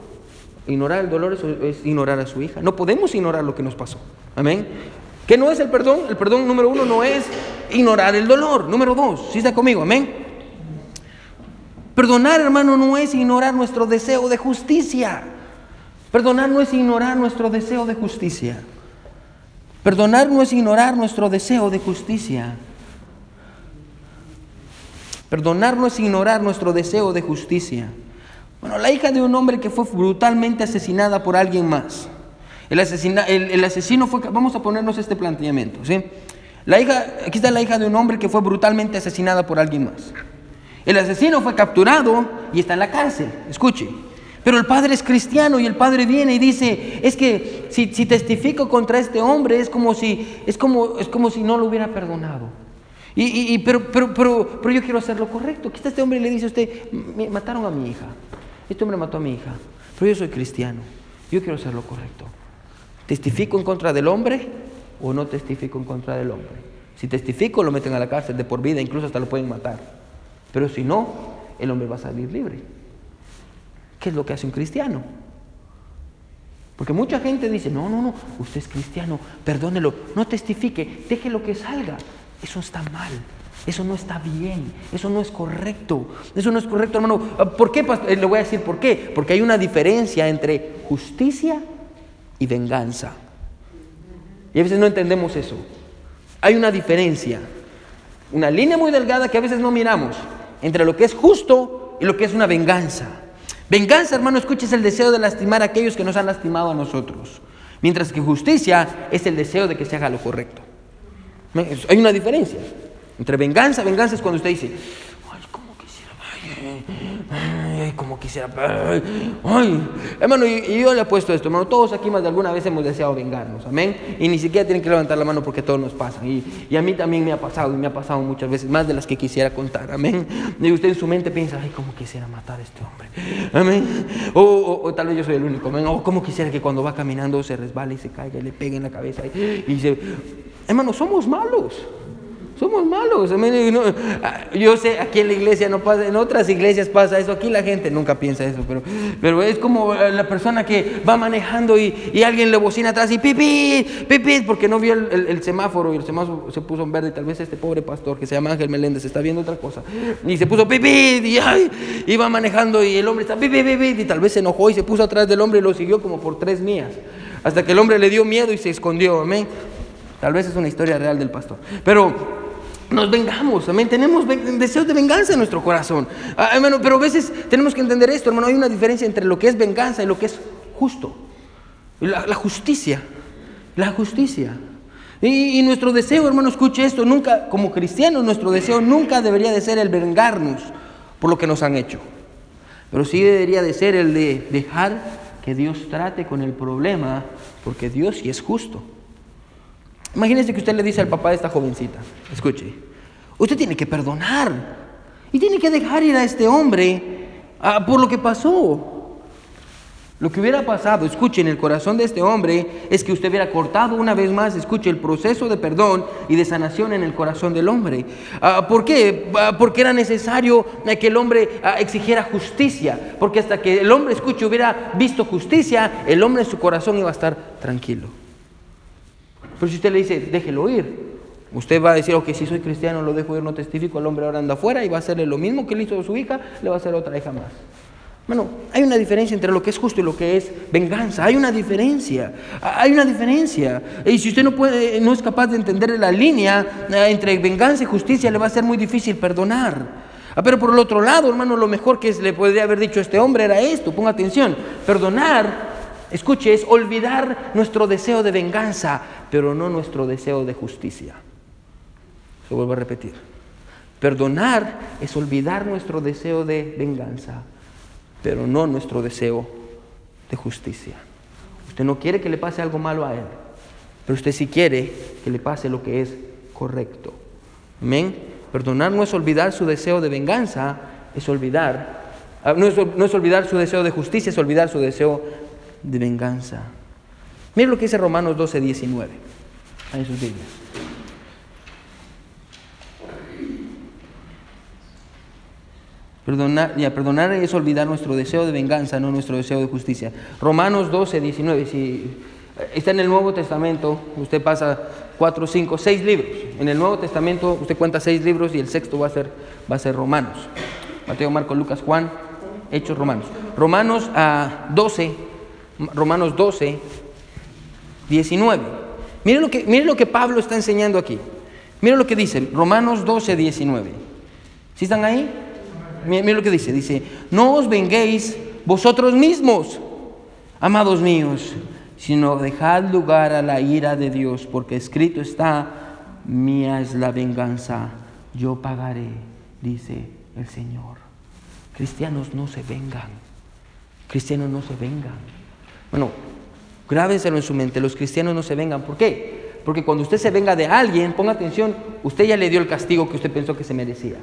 [SPEAKER 1] Ignorar el dolor es, ignorar a su hija. No podemos ignorar lo que nos pasó. Amén. ¿Qué no es el perdón? El perdón número uno no es ignorar el dolor. Número dos, si está conmigo, amén. Perdonar, hermano, no es ignorar nuestro deseo de justicia. Perdonar no es ignorar nuestro deseo de justicia. Perdonar no es ignorar nuestro deseo de justicia. Perdonar no es ignorar nuestro deseo de justicia. Bueno, la hija de un hombre que fue brutalmente asesinada por alguien más. El, el, asesino fue, vamos a ponernos este planteamiento, ¿sí? La hija, aquí está la hija de un hombre que fue brutalmente asesinada por alguien más. El asesino fue capturado y está en la cárcel, escuche. Pero el padre es cristiano y el padre viene y dice, es que si, testifico contra este hombre es como si, es como, es como si no lo hubiera perdonado. Y, pero, pero, pero, pero, yo quiero hacer lo correcto. Está este hombre y le dice a usted, mataron a mi hija. Este hombre mató a mi hija, pero yo soy cristiano. Yo quiero hacer lo correcto. ¿Testifico en contra del hombre o no testifico en contra del hombre? Si testifico, lo meten a la cárcel de por vida, incluso hasta lo pueden matar. Pero si no, el hombre va a salir libre. ¿Qué es lo que hace un cristiano? Porque mucha gente dice, no, no, no, usted es cristiano, perdónelo, no testifique, deje lo que salga. Eso está mal, eso no está bien, eso no es correcto, eso no es correcto, hermano. ¿Por qué? Eh, le voy a decir por qué. Porque hay una diferencia entre justicia y venganza. Y a veces no entendemos eso. Hay una diferencia, una línea muy delgada que a veces no miramos entre lo que es justo y lo que es una venganza. Venganza, hermano, escuches el deseo de lastimar a aquellos que nos han lastimado a nosotros. Mientras que justicia es el deseo de que se haga lo correcto. Hay una diferencia. Entre venganza, venganza es cuando usted dice, Ay, como quisiera. Ay, hermano, y, yo le he puesto esto, hermano. Todos aquí más de alguna vez hemos deseado vengarnos, amén. Y ni siquiera tienen que levantar la mano porque todos nos pasan. Y, a mí también me ha pasado, y me ha pasado muchas veces, más de las que quisiera contar, amén. Y usted en su mente piensa, ay, como quisiera matar a este hombre, amén. O, tal vez yo soy el único, amén. O como quisiera que cuando va caminando se resbale y se caiga y le pegue en la cabeza. Y, y se... Hermano, somos malos. Somos malos. Yo sé, aquí en la iglesia no pasa, en otras iglesias pasa eso, aquí la gente nunca piensa eso, pero, pero es como la persona que va manejando y, alguien le bocina atrás y pipi, pipi, porque no vio el, semáforo y el semáforo se puso en verde. Tal vez este pobre pastor que se llama Ángel Meléndez está viendo otra cosa y se puso pipi y, va manejando y el hombre está pipi, pipi y tal vez se enojó y se puso atrás del hombre y lo siguió como por tres mías hasta que el hombre le dio miedo y se escondió. Amén. Tal vez es una historia real del pastor, pero nos vengamos, amén. Tenemos deseos de venganza en nuestro corazón. Ah, hermano, pero a veces tenemos que entender esto, hermano. Hay una diferencia entre lo que es venganza y lo que es justo. La, justicia. La justicia. Y, y, nuestro deseo, hermano, escuche esto, nunca, como cristianos, nuestro deseo nunca debería de ser el vengarnos por lo que nos han hecho. Pero sí debería de ser el de dejar que Dios trate con el problema, porque Dios sí es justo. Imagínese que usted le dice al papá de esta jovencita, escuche, usted tiene que perdonar y tiene que dejar ir a este hombre ah, por lo que pasó. Lo que hubiera pasado, escuche, en el corazón de este hombre es que usted hubiera cortado una vez más, escuche, el proceso de perdón y de sanación en el corazón del hombre. Ah, ¿Por qué? Ah, porque era necesario que el hombre exigiera justicia. Porque hasta que el hombre, escuche, hubiera visto justicia, el hombre en su corazón iba a estar tranquilo. Pero si usted le dice, déjelo ir, usted va a decir, ok, si soy cristiano, lo dejo ir, no testifico, el hombre ahora anda afuera y va a hacerle lo mismo que le hizo a su hija, le va a hacer otra hija más. Bueno, hay una diferencia entre lo que es justo y lo que es venganza. Hay una diferencia. Hay una diferencia. Y si usted no puede, no es capaz de entender la línea eh, entre venganza y justicia, le va a ser muy difícil perdonar. Ah, pero por el otro lado, hermano, lo mejor que le podría haber dicho a este hombre era esto. Ponga atención. Perdonar Escuche, es olvidar nuestro deseo de venganza, pero no nuestro deseo de justicia. Se vuelvo a repetir. Perdonar es olvidar nuestro deseo de venganza, pero no nuestro deseo de justicia. Usted no quiere que le pase algo malo a él, pero usted sí quiere que le pase lo que es correcto. Amén. Perdonar no es olvidar su deseo de venganza, es olvidar, ah, no es, olvidar su deseo de justicia, es olvidar su deseo de venganza. Mira lo que dice Romanos 12, 19. Ahí sus. Perdonar, es olvidar nuestro deseo de venganza, no nuestro deseo de justicia. Romanos 12, 19. Si está en el Nuevo Testamento, usted pasa cuatro, cinco, seis libros. En el Nuevo Testamento usted cuenta seis libros y el sexto va a ser, va a ser Romanos. Mateo, Marcos, Lucas, Juan, Hechos, Romanos. Romanos a 12, Romanos 12, 19. Miren lo que, lo que Pablo está enseñando aquí. Miren lo que dice, Romanos 12, 19. ¿Sí están ahí? Miren, lo que dice. Dice, no os venguéis vosotros mismos, amados míos, sino dejad lugar a la ira de Dios, porque escrito está, mía es la venganza, yo pagaré, dice el Señor. Cristianos no se vengan, cristianos no se vengan. Bueno, grábenselo en su mente, los cristianos no se vengan, ¿por qué? Porque cuando usted se venga de alguien, ponga atención, usted ya le dio el castigo que usted pensó que se merecía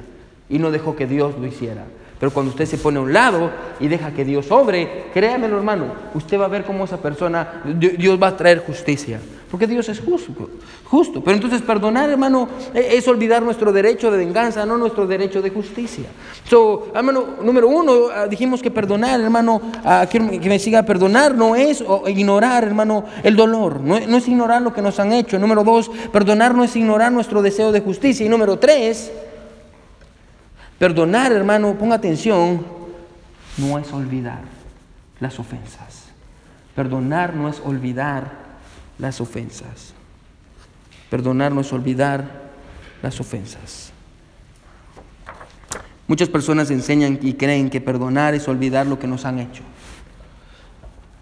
[SPEAKER 1] y no dejó que Dios lo hiciera. Pero cuando usted se pone a un lado y deja que Dios obre, créamelo hermano, usted va a ver cómo esa persona, Dios va a traer justicia. Porque Dios es justo, justo. Pero entonces perdonar, hermano, e, es olvidar nuestro derecho de venganza, no nuestro derecho de justicia. So, hermano, número uno, ah, dijimos que perdonar, hermano, que me siga, perdonar no es ignorar, hermano, el dolor, no, no es ignorar lo que nos han hecho. Número dos, perdonar no es ignorar nuestro deseo de justicia. Y número tres, Perdonar, hermano, ponga atención, no es olvidar las ofensas. Perdonar no es olvidar las ofensas. Perdonar no es olvidar las ofensas. Muchas personas enseñan y creen que perdonar es olvidar lo que nos han hecho.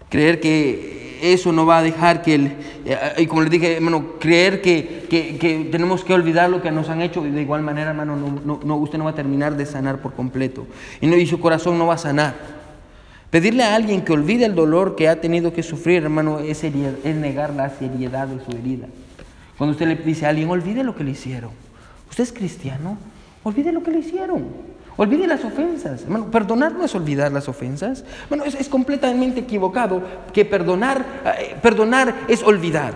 [SPEAKER 1] Creer que eso no va a dejar que, el, eh, y como les dije, hermano, creer que, que, tenemos que olvidar lo que nos han hecho, y de igual manera, hermano, no, no, usted no va a terminar de sanar por completo. Y, no, y su corazón no va a sanar. Pedirle a alguien que olvide el dolor que ha tenido que sufrir, hermano, es, negar la seriedad de su herida. Cuando usted le dice a alguien, olvide lo que le hicieron. ¿Usted es cristiano? Olvide lo que le hicieron. Olvide las ofensas. Hermano, perdonar no es olvidar las ofensas. Bueno, es, completamente equivocado que perdonar, eh, perdonar es olvidar.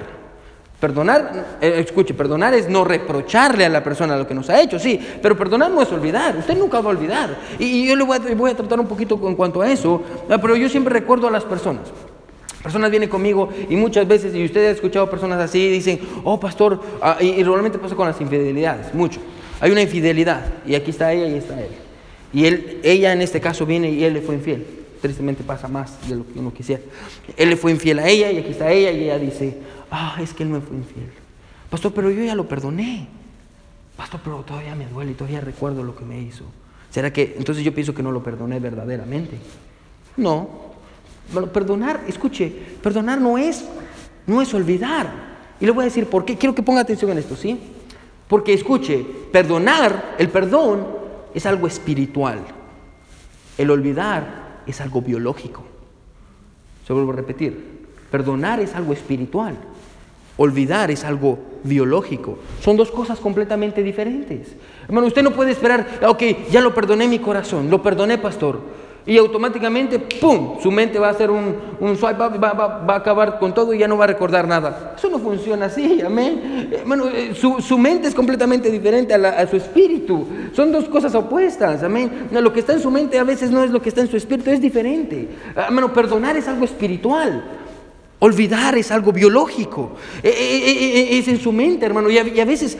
[SPEAKER 1] Perdonar, eh, escuche, perdonar es no reprocharle a la persona lo que nos ha hecho, sí, pero perdonar no es olvidar, usted nunca va a olvidar. Y, yo le voy a, voy a, tratar un poquito en cuanto a eso, ah, pero yo siempre recuerdo a las personas. Personas vienen conmigo y muchas veces, y usted ha escuchado personas así, dicen, oh pastor, ah, y, y, pasa con las infidelidades, mucho. Hay una infidelidad, y aquí está ella y está él. Y él, ella en este caso viene y él le fue infiel. Tristemente pasa más de lo que uno quisiera. Él le fue infiel a ella y aquí está ella y ella dice, ah, es que él me fue infiel. Pastor, pero yo ya lo perdoné. Pastor, pero todavía me duele y todavía recuerdo lo que me hizo. ¿Será que entonces yo pienso que no lo perdoné verdaderamente? No. Perdonar, escuche, perdonar no es, no es olvidar. Y le voy a decir por qué. Quiero que ponga atención en esto, ¿sí? Porque escuche, perdonar, el perdón es algo espiritual. El olvidar es algo biológico. Se vuelvo a repetir. Perdonar es algo espiritual. Olvidar es algo biológico. Son dos cosas completamente diferentes. Hermano, usted no puede esperar, ok, ya lo perdoné mi corazón, lo perdoné, pastor y automáticamente, ¡pum!, su mente va a hacer un, un swipe, va, va, a acabar con todo y ya no va a recordar nada. Eso no funciona así, amén. Bueno, eh, su, su, mente es completamente diferente a, a, su espíritu. Son dos cosas opuestas, amén. Lo que está en su mente a veces no es lo que está en su espíritu, es diferente. Hermano, ah, perdonar es algo espiritual. Olvidar es algo biológico, e, e, e, es en su mente, hermano. Y a, veces,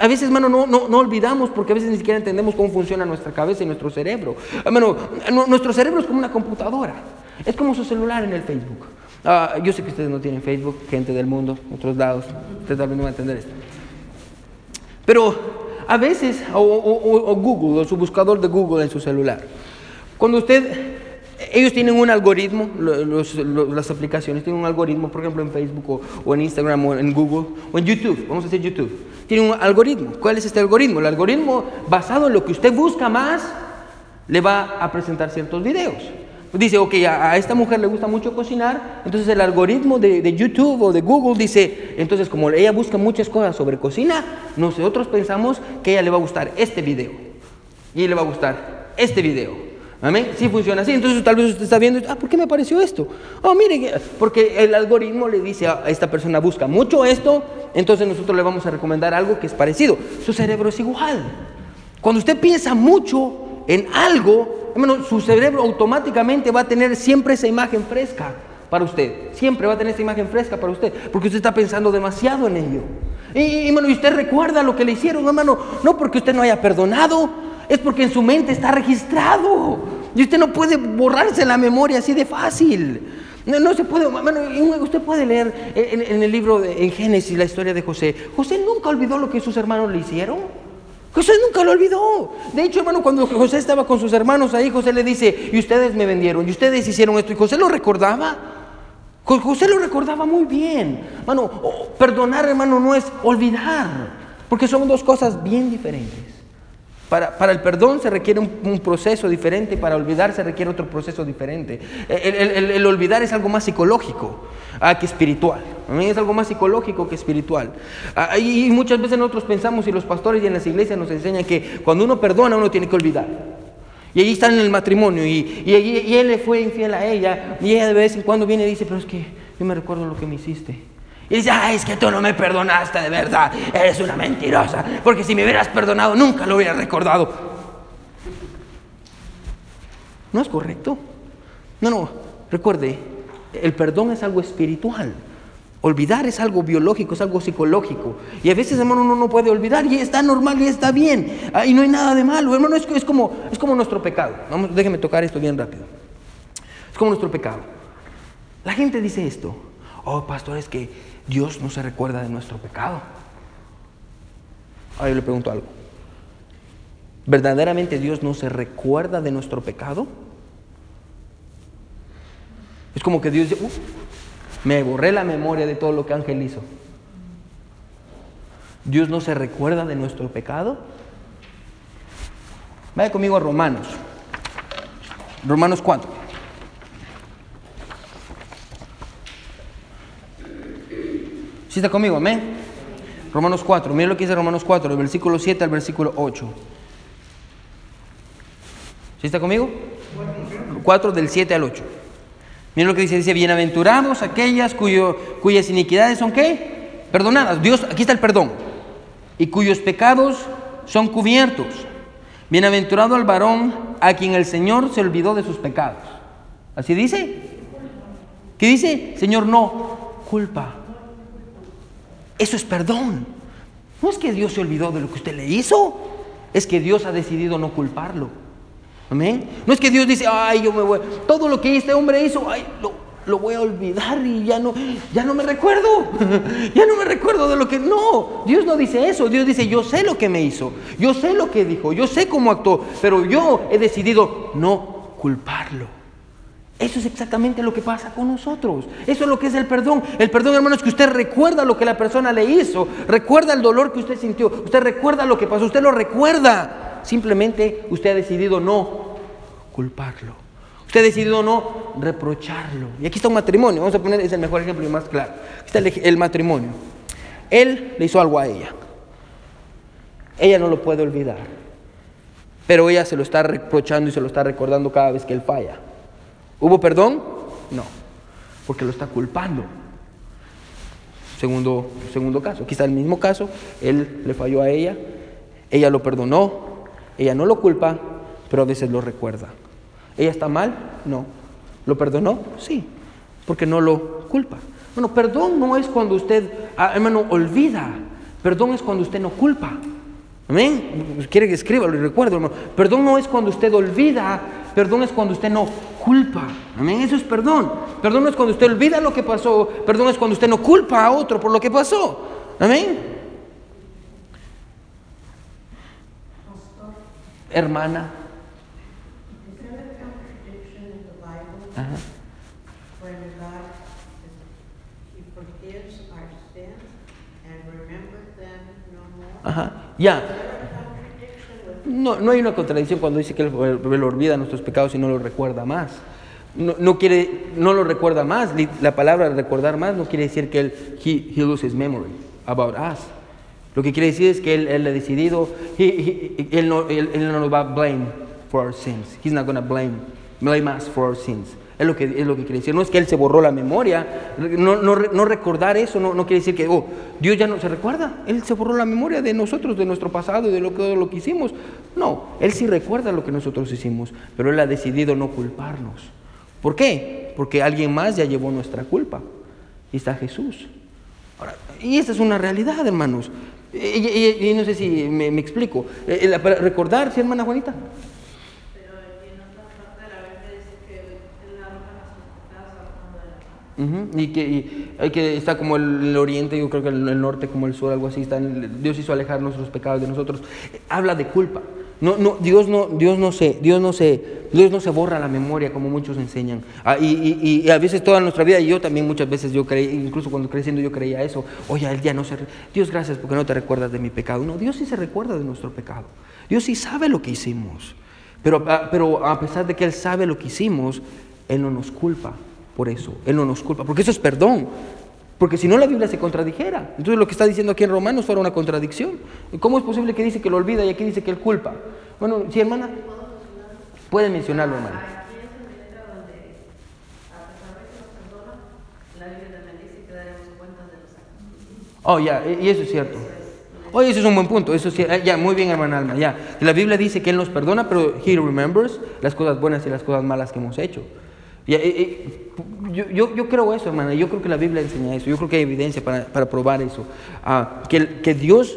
[SPEAKER 1] a veces, hermano, no, no, olvidamos porque a veces ni siquiera entendemos cómo funciona nuestra cabeza y nuestro cerebro. Hermano, nuestro cerebro es como una computadora, es como su celular en el Facebook. Ah, yo sé que ustedes no tienen Facebook, gente del mundo, otros lados, ustedes tal vez no van a entender esto. Pero a veces, o, o Google, o su buscador de Google en su celular, cuando usted ellos tienen un algoritmo, las aplicaciones tienen un algoritmo, por ejemplo en Facebook o, en Instagram o en Google o en YouTube, vamos a decir YouTube, tienen un algoritmo. ¿Cuál es este algoritmo? El algoritmo basado en lo que usted busca más, le va a presentar ciertos videos. Dice, ok, a, esta mujer le gusta mucho cocinar, entonces el algoritmo de, de, YouTube o de Google dice, entonces como ella busca muchas cosas sobre cocina, nosotros pensamos que a ella le va a gustar este video y le va a gustar este video. Amén. Sí funciona así. Entonces tal vez usted está viendo, ah, ¿por qué me apareció esto? Oh, mire, porque el algoritmo le dice a esta persona busca mucho esto, entonces nosotros le vamos a recomendar algo que es parecido. Su cerebro es igual. Cuando usted piensa mucho en algo, hermano, su cerebro automáticamente va a tener siempre esa imagen fresca para usted. Siempre va a tener esa imagen fresca para usted, porque usted está pensando demasiado en ello. Y, hermano, y usted recuerda lo que le hicieron, hermano, no porque usted no haya perdonado, es porque en su mente está registrado. Y usted no puede borrarse la memoria así de fácil. No, se puede, usted puede leer en, el libro de, en Génesis la historia de José. José nunca olvidó lo que sus hermanos le hicieron. José nunca lo olvidó. De hecho, hermano, cuando José estaba con sus hermanos ahí, José le dice, y ustedes me vendieron, y ustedes hicieron esto, y José lo recordaba. José lo recordaba muy bien. Hermano, perdonar, hermano, no es olvidar, porque son dos cosas bien diferentes. Para, para, el perdón se requiere un, proceso diferente, para olvidar se requiere otro proceso diferente. El, olvidar es algo más psicológico ah, que espiritual. Es algo más psicológico que espiritual. Ah, y muchas veces nosotros pensamos y los pastores y en las iglesias nos enseñan que cuando uno perdona uno tiene que olvidar. Y allí están en el matrimonio y, y, él le fue infiel a ella y ella de vez en cuando viene y dice, pero es que yo me recuerdo lo que me hiciste. Y dice, ay, es que tú no me perdonaste de verdad, eres una mentirosa, porque si me hubieras perdonado nunca lo hubiera recordado. No es correcto. No, no, recuerde, el perdón es algo espiritual. Olvidar es algo biológico, es algo psicológico. Y a veces, hermano, uno no puede olvidar y está normal y está bien. Ah, y no hay nada de malo. Hermano, es, es, como, es como nuestro pecado. Vamos, déjeme tocar esto bien rápido. Es como nuestro pecado. La gente dice esto. Oh, pastor, es que Dios no se recuerda de nuestro pecado. Ahora yo le pregunto algo. ¿Verdaderamente Dios no se recuerda de nuestro pecado? Es como que Dios dice, me borré la memoria de todo lo que Ángel hizo. Dios no se recuerda de nuestro pecado. Vaya conmigo a Romanos. Romanos 4. ¿Sí está conmigo? Amén. Romanos 4. Mira lo que dice Romanos 4, del versículo 7 al versículo 8. ¿Sí está conmigo? 4 del 7 al 8. Mira lo que dice, dice, bienaventurados aquellas cuyas iniquidades son qué? Perdonadas. Dios, aquí está el perdón. Y cuyos pecados son cubiertos. Bienaventurado al varón a quien el Señor se olvidó de sus pecados. ¿Así dice? ¿Qué dice? Señor, no, culpa. Eso es perdón. No es que Dios se olvidó de lo que usted le hizo, es que Dios ha decidido no culparlo. Amén. No es que Dios dice, ay, yo me voy, todo lo que este hombre hizo, ay, lo, voy a olvidar y ya no, ya no me recuerdo. ya no me recuerdo de lo que. No, Dios no dice eso. Dios dice, yo sé lo que me hizo, yo sé lo que dijo, yo sé cómo actuó, pero yo he decidido no culparlo. Eso es exactamente lo que pasa con nosotros. Eso es lo que es el perdón. El perdón, hermano, es que usted recuerda lo que la persona le hizo, recuerda el dolor que usted sintió, usted recuerda lo que pasó, usted lo recuerda. Simplemente usted ha decidido no culparlo. Usted ha decidido no reprocharlo. Y aquí está un matrimonio. Vamos a poner, es el mejor ejemplo y más claro. Aquí está el, matrimonio. Él le hizo algo a ella. Ella no lo puede olvidar. Pero ella se lo está reprochando y se lo está recordando cada vez que él falla. ¿Hubo perdón? No. Porque lo está culpando. Segundo, segundo caso. Está el mismo caso. Él le falló a ella. Ella lo perdonó. Ella no lo culpa, pero a veces lo recuerda. ¿Ella está mal? No. ¿Lo perdonó? Sí, porque no lo culpa. Bueno, perdón no es cuando usted, ah, hermano, olvida. Perdón es cuando usted no culpa. Amén. Quiere que escriba, lo recuerdo, hermano. Perdón no es cuando usted olvida, perdón es cuando usted no culpa. Amén. Eso es perdón. Perdón no es cuando usted olvida lo que pasó, perdón es cuando usted no culpa a otro por lo que pasó. Amén. hermana. Ajá. Ya. No, no hay una contradicción cuando dice que él, él, olvida nuestros pecados y no los recuerda más. No, no, quiere, no lo recuerda más. La palabra recordar más no quiere decir que él he, he loses memory about us. Lo que quiere decir es que Él, ha decidido, él, no, nos va a blame for our sins. He's not going to blame, blame us for our sins. Es lo, que, es lo que quiere decir. No es que Él se borró la memoria. No, no, recordar eso no, no, quiere decir que oh, Dios ya no se recuerda. Él se borró la memoria de nosotros, de nuestro pasado y de lo que, lo que hicimos. No, Él sí recuerda lo que nosotros hicimos, pero Él ha decidido no culparnos. ¿Por qué? Porque alguien más ya llevó nuestra culpa. Y está Jesús. y esta es una realidad, hermanos. Y, no sé si me, explico. Eh, eh, recordar, ¿sí, hermana Juanita? Pero y que hay que está como el, oriente, yo creo que el, norte como el sur, algo así. Está Dios hizo alejar nuestros pecados de nosotros. Habla de culpa. No, no, Dios no, Dios no se, Dios no se, Dios no se borra la memoria como muchos enseñan. Ah, y, y- y a veces toda nuestra vida, y yo también muchas veces yo creí, incluso cuando creciendo yo creía eso, oye, él ya no se, Dios gracias porque no te recuerdas de mi pecado. No, Dios sí se recuerda de nuestro pecado. Dios sí sabe lo que hicimos. Pero, ah, pero a pesar de que Él sabe lo que hicimos, Él no nos culpa por eso. Él no nos culpa, porque eso es perdón. Porque si no la Biblia se contradijera. Entonces lo que está diciendo aquí en Romanos fuera una contradicción. ¿Y ¿Cómo es posible que dice que lo olvida y aquí dice que él culpa? Bueno, sí, hermana. Puede mencionarlo, hermana. Oh, ya, y y eso es cierto. Oye, eso es un buen punto. Eso sí, eh, ya, muy bien, hermana Alma. Ya, la Biblia dice que Él nos perdona, pero He remembers las cosas buenas y las cosas malas que hemos hecho. Yo, yo, creo eso, hermana. Yo creo que la Biblia enseña eso. Yo creo que hay evidencia para, para probar eso. Ah, que, que Dios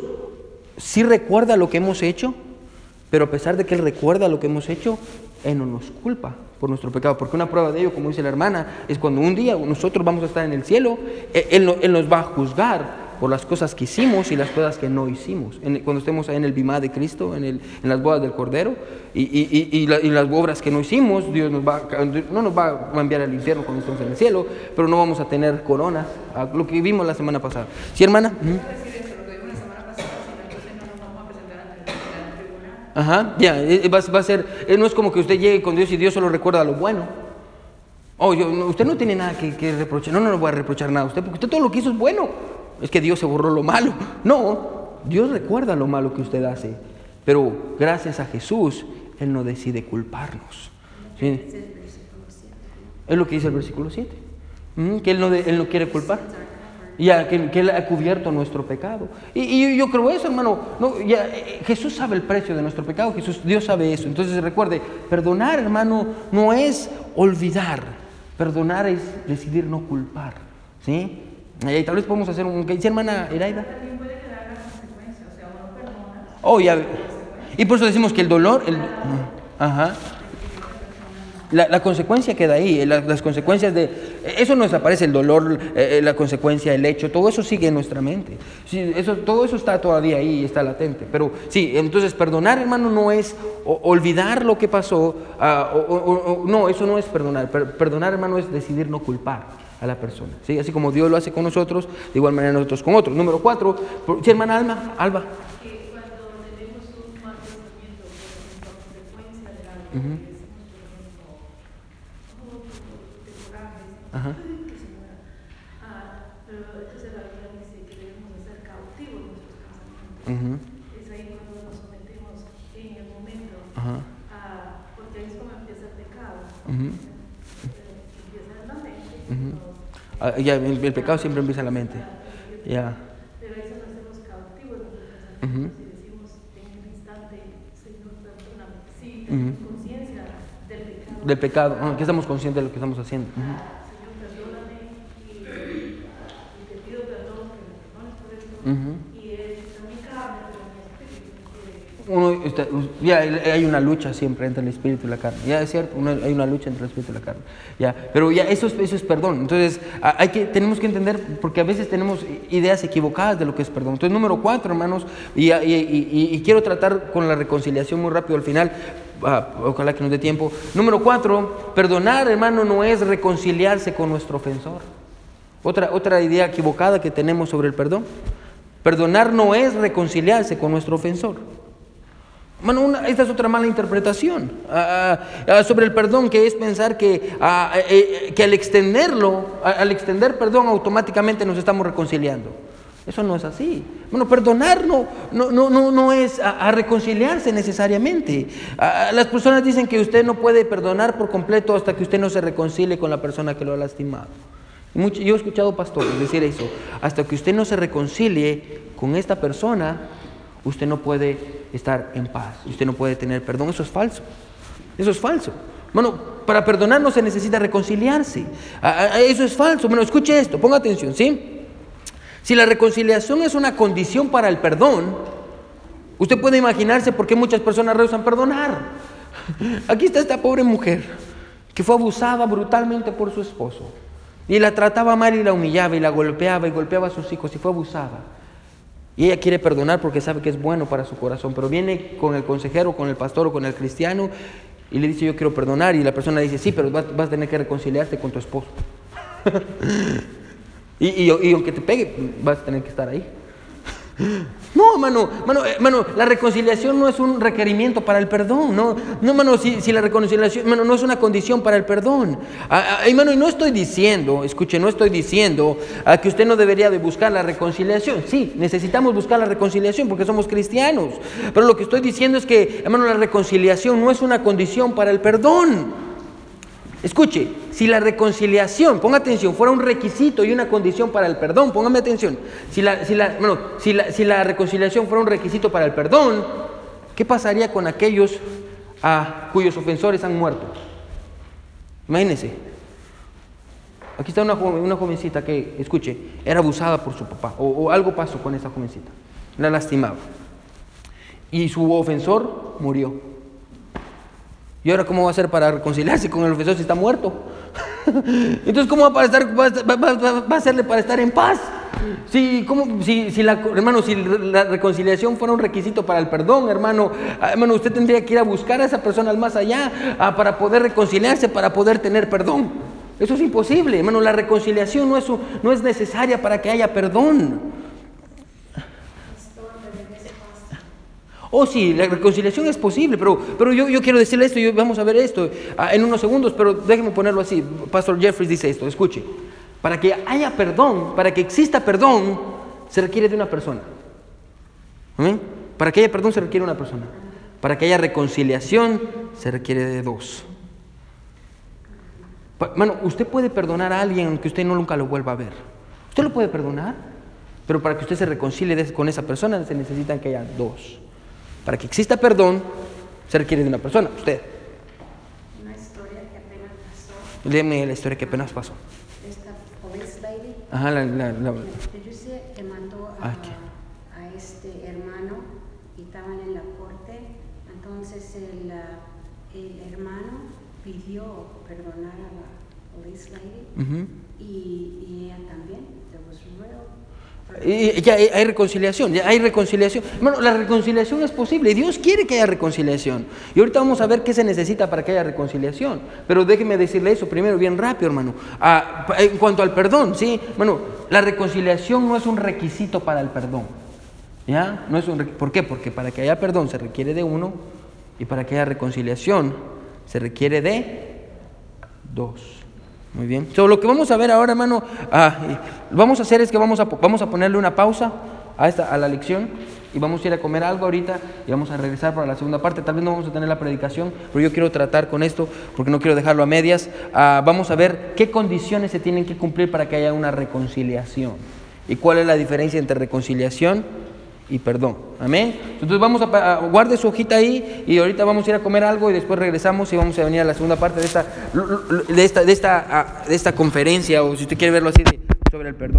[SPEAKER 1] sí recuerda lo que hemos hecho, pero a pesar de que Él recuerda lo que hemos hecho, Él no nos culpa por nuestro pecado. Porque una prueba de ello, como dice la hermana, es cuando un día nosotros vamos a estar en el cielo, no- Él nos va a juzgar por las cosas que hicimos y las cosas que no hicimos. En- cuando estemos ahí en el bimá de Cristo, en, el- en las bodas del Cordero, y, y- y- la- y las obras que no hicimos, Dios nos va, no nos va a enviar al infierno cuando estemos en el cielo, pero no vamos a tener coronas, a lo que vimos la semana pasada. ¿Sí, hermana? Ajá, ya, eh, va, va a ser, eh, no es como que usted llegue con Dios y Dios solo recuerda lo bueno. Oh, yo- usted no tiene nada que, que reprochar, no, no le voy a reprochar nada a usted, porque usted todo lo que hizo es bueno. Es que Dios se borró lo malo. No, Dios recuerda lo malo que usted hace, pero gracias a Jesús, Él no decide culparnos. ¿sí? Es lo que dice el versículo 7, Ujú, que él no, quiere culpar. Ya, que, Él ha cubierto nuestro pecado. Y, yo creo eso, hermano. Eh, Jesús sabe el precio de nuestro pecado. Dios sabe eso. Entonces recuerde, perdonar, hermano, no es olvidar. Perdonar es decidir no culpar. ¿Sí? Y tal vez podemos hacer un... ¿Qué dice hermana Iraida? Oh, ya. Y por eso decimos que el dolor... El, ajá. La, la consecuencia queda ahí, eh, la- las consecuencias de... Eso no desaparece, el dolor, eh, eh, la consecuencia, el hecho, todo eso sigue en nuestra mente. Sí, eso, todo eso está todavía ahí, está latente. Pero sí, entonces perdonar, hermano, no es olvidar lo que pasó. o- o- o- no, eso no es perdonar. Per- perdonar, hermano, es decidir no culpar a la persona. ¿sí? Así como Dios lo hace con nosotros, de igual manera nosotros con otros. Número cuatro, por- sí, hermana Alma, Alba.
[SPEAKER 2] que cuando tenemos un mal pensamiento por consecuencia de algo que decimos, por ejemplo, oh, de coraje,
[SPEAKER 1] Ajá.
[SPEAKER 2] que se muera. Ah, pero entonces la Biblia dice que debemos de ser cautivos nuestros pensamientos.
[SPEAKER 1] Ujú,
[SPEAKER 2] Es ahí cuando nos sometemos en el momento,
[SPEAKER 1] Ajá.
[SPEAKER 2] ah, porque ahí es como empieza el pecado.
[SPEAKER 1] Ujú.
[SPEAKER 2] Eh, Empieza en la mente,
[SPEAKER 1] Ujú.
[SPEAKER 2] nos-
[SPEAKER 1] Ah, ya, el, el pecado siempre empieza en la mente. Ya.
[SPEAKER 2] pero ahí se nos hacemos cautivos de nuestros
[SPEAKER 1] Ujú.
[SPEAKER 2] pensamientos y decimos en el instante, Señor, perdóname. Sí, tenemos conciencia del pecado.
[SPEAKER 1] Del pecado, ah, que estamos conscientes de lo que estamos haciendo. Ujú.
[SPEAKER 2] Señor, perdóname y, y te pido perdón, que me perdones por esto.
[SPEAKER 1] Ujú.
[SPEAKER 2] Y es mi carne, pero mi espíritu no quiere.
[SPEAKER 1] Uno ya hay una lucha siempre entre el espíritu y la carne. Ya es cierto, hay una lucha entre el espíritu y la carne. Ya, pero ya eso es, perdón. Entonces, hay que, tenemos que entender, porque a veces tenemos ideas equivocadas de lo que es perdón. Entonces, número cuatro, hermanos, y quiero tratar con la reconciliación muy rápido al final. ah, ojalá que nos dé tiempo. Número cuatro, perdonar, hermano, no es reconciliarse con nuestro ofensor. Otra, otra idea equivocada que tenemos sobre el perdón. Perdonar no es reconciliarse con nuestro ofensor. Bueno, una- esta es otra mala interpretación ah, ah, sobre el perdón, que es pensar que, ah, eh, que al extenderlo, al extender perdón, automáticamente nos estamos reconciliando. Eso no es así. Bueno, perdonar no, no, no, no, no es a, a reconciliarse necesariamente. Las personas dicen que usted no puede perdonar por completo hasta que usted no se reconcilie con la persona que lo ha lastimado. Mucho- yo he escuchado pastores decir eso. Hasta que usted no se reconcilie con esta persona, usted no puede estar en paz, usted no puede tener perdón. Eso es falso. Eso es falso. Bueno, para perdonar no se necesita reconciliarse. Eso es falso. Bueno, escuche esto, ponga atención, ¿sí? Si la reconciliación es una condición para el perdón, usted puede imaginarse por qué muchas personas rehusan perdonar. Aquí está esta pobre mujer que fue abusada brutalmente por su esposo y la trataba mal y la humillaba y la golpeaba y golpeaba a sus hijos y fue abusada. Y ella quiere perdonar porque sabe que es bueno para su corazón, pero viene con el consejero, con el pastor o con el cristiano y le dice yo quiero perdonar y la persona dice sí, pero vas, a tener que reconciliarte con tu esposo. y- y aunque te pegue, vas a tener que estar ahí. No, mano, mano, eh, mano, la reconciliación no es un requerimiento para el perdón, no, no, mano, si, si la reconciliación, mano, no es una condición para el perdón. Ah, ah, y, no estoy diciendo, escuche, no estoy diciendo ah, que usted no debería de buscar la reconciliación. Sí, necesitamos buscar la reconciliación porque somos cristianos. Pero lo que estoy diciendo es que, hermano, la reconciliación no es una condición para el perdón. Escuche, si la reconciliación, ponga atención, fuera un requisito y una condición para el perdón, póngame atención. Si la, si la- bueno, si la- si la reconciliación fuera un requisito para el perdón, ¿qué pasaría con aquellos ah, cuyos ofensores han muerto? Imagínense. Aquí está una, una jovencita que, escuche, era abusada por su papá, o, o algo pasó con esa jovencita, la lastimaba. Y su ofensor murió. ¿Y ahora cómo va a hacer para reconciliarse con el ofensor si está muerto? Entonces, ¿cómo va, para estar, va, va- va- a hacerle para estar en paz? Si, ¿cómo- si, si la, hermano, si la reconciliación fuera un requisito para el perdón, hermano, ah, hermano, usted tendría que ir a buscar a esa persona al más allá ah, para poder reconciliarse, para poder tener perdón. Eso es imposible, hermano. La reconciliación no es, no es necesaria para que haya perdón. Oh, sí, la reconciliación es posible, pero, pero yo, yo quiero decirle esto, yo, vamos a ver esto ah, en unos segundos, pero déjeme ponerlo así. Pastor Jeffries dice esto, escuche. Para que haya perdón, para que exista perdón, se requiere de una persona. Para que haya perdón se requiere una persona. Para que haya reconciliación se requiere de dos. Mano, usted puede perdonar a alguien que usted no nunca lo vuelva a ver. Usted lo puede perdonar, pero para que usted se reconcilie con esa persona se necesitan que haya dos. Para que exista perdón se requiere de una persona, usted.
[SPEAKER 3] Una historia que apenas pasó.
[SPEAKER 1] Léeme la historia que apenas pasó.
[SPEAKER 3] Esta police lady,
[SPEAKER 1] Ajá, la, la- la-
[SPEAKER 3] que mató a,
[SPEAKER 1] Ah,
[SPEAKER 3] a este hermano y estaban en la corte. Entonces el, el hermano pidió perdonar a la police lady
[SPEAKER 1] Ujú.
[SPEAKER 3] y, y ella también. There was real
[SPEAKER 1] Y ya hay, reconciliación, ya hay reconciliación. Bueno, la reconciliación es posible. Dios quiere que haya reconciliación. Y ahorita vamos a ver qué se necesita para que haya reconciliación. Pero déjeme decirle eso primero, bien rápido, hermano. Ah, en cuanto al perdón, sí. Bueno, la reconciliación no es un requisito para el perdón. ¿Ya? No es un ¿Por qué? Porque para que haya perdón se requiere de uno y para que haya reconciliación se requiere de dos. Muy bien. So, lo que vamos a ver ahora, hermano, ah, vamos a hacer es que vamos a, vamos a ponerle una pausa a, esta, a la lección y vamos a ir a comer algo ahorita y vamos a regresar para la segunda parte. Tal vez no vamos a tener la predicación, pero yo quiero tratar con esto porque no quiero dejarlo a medias. Ah, vamos a ver qué condiciones se tienen que cumplir para que haya una reconciliación y cuál es la diferencia entre reconciliación y perdón. Amén. Entonces vamos a, a- guarde su hojita ahí y ahorita vamos a ir a comer algo y después regresamos y vamos a venir a la segunda parte de esta, de esta, de esta, de esta conferencia o si usted quiere verlo así de- sobre el perdón.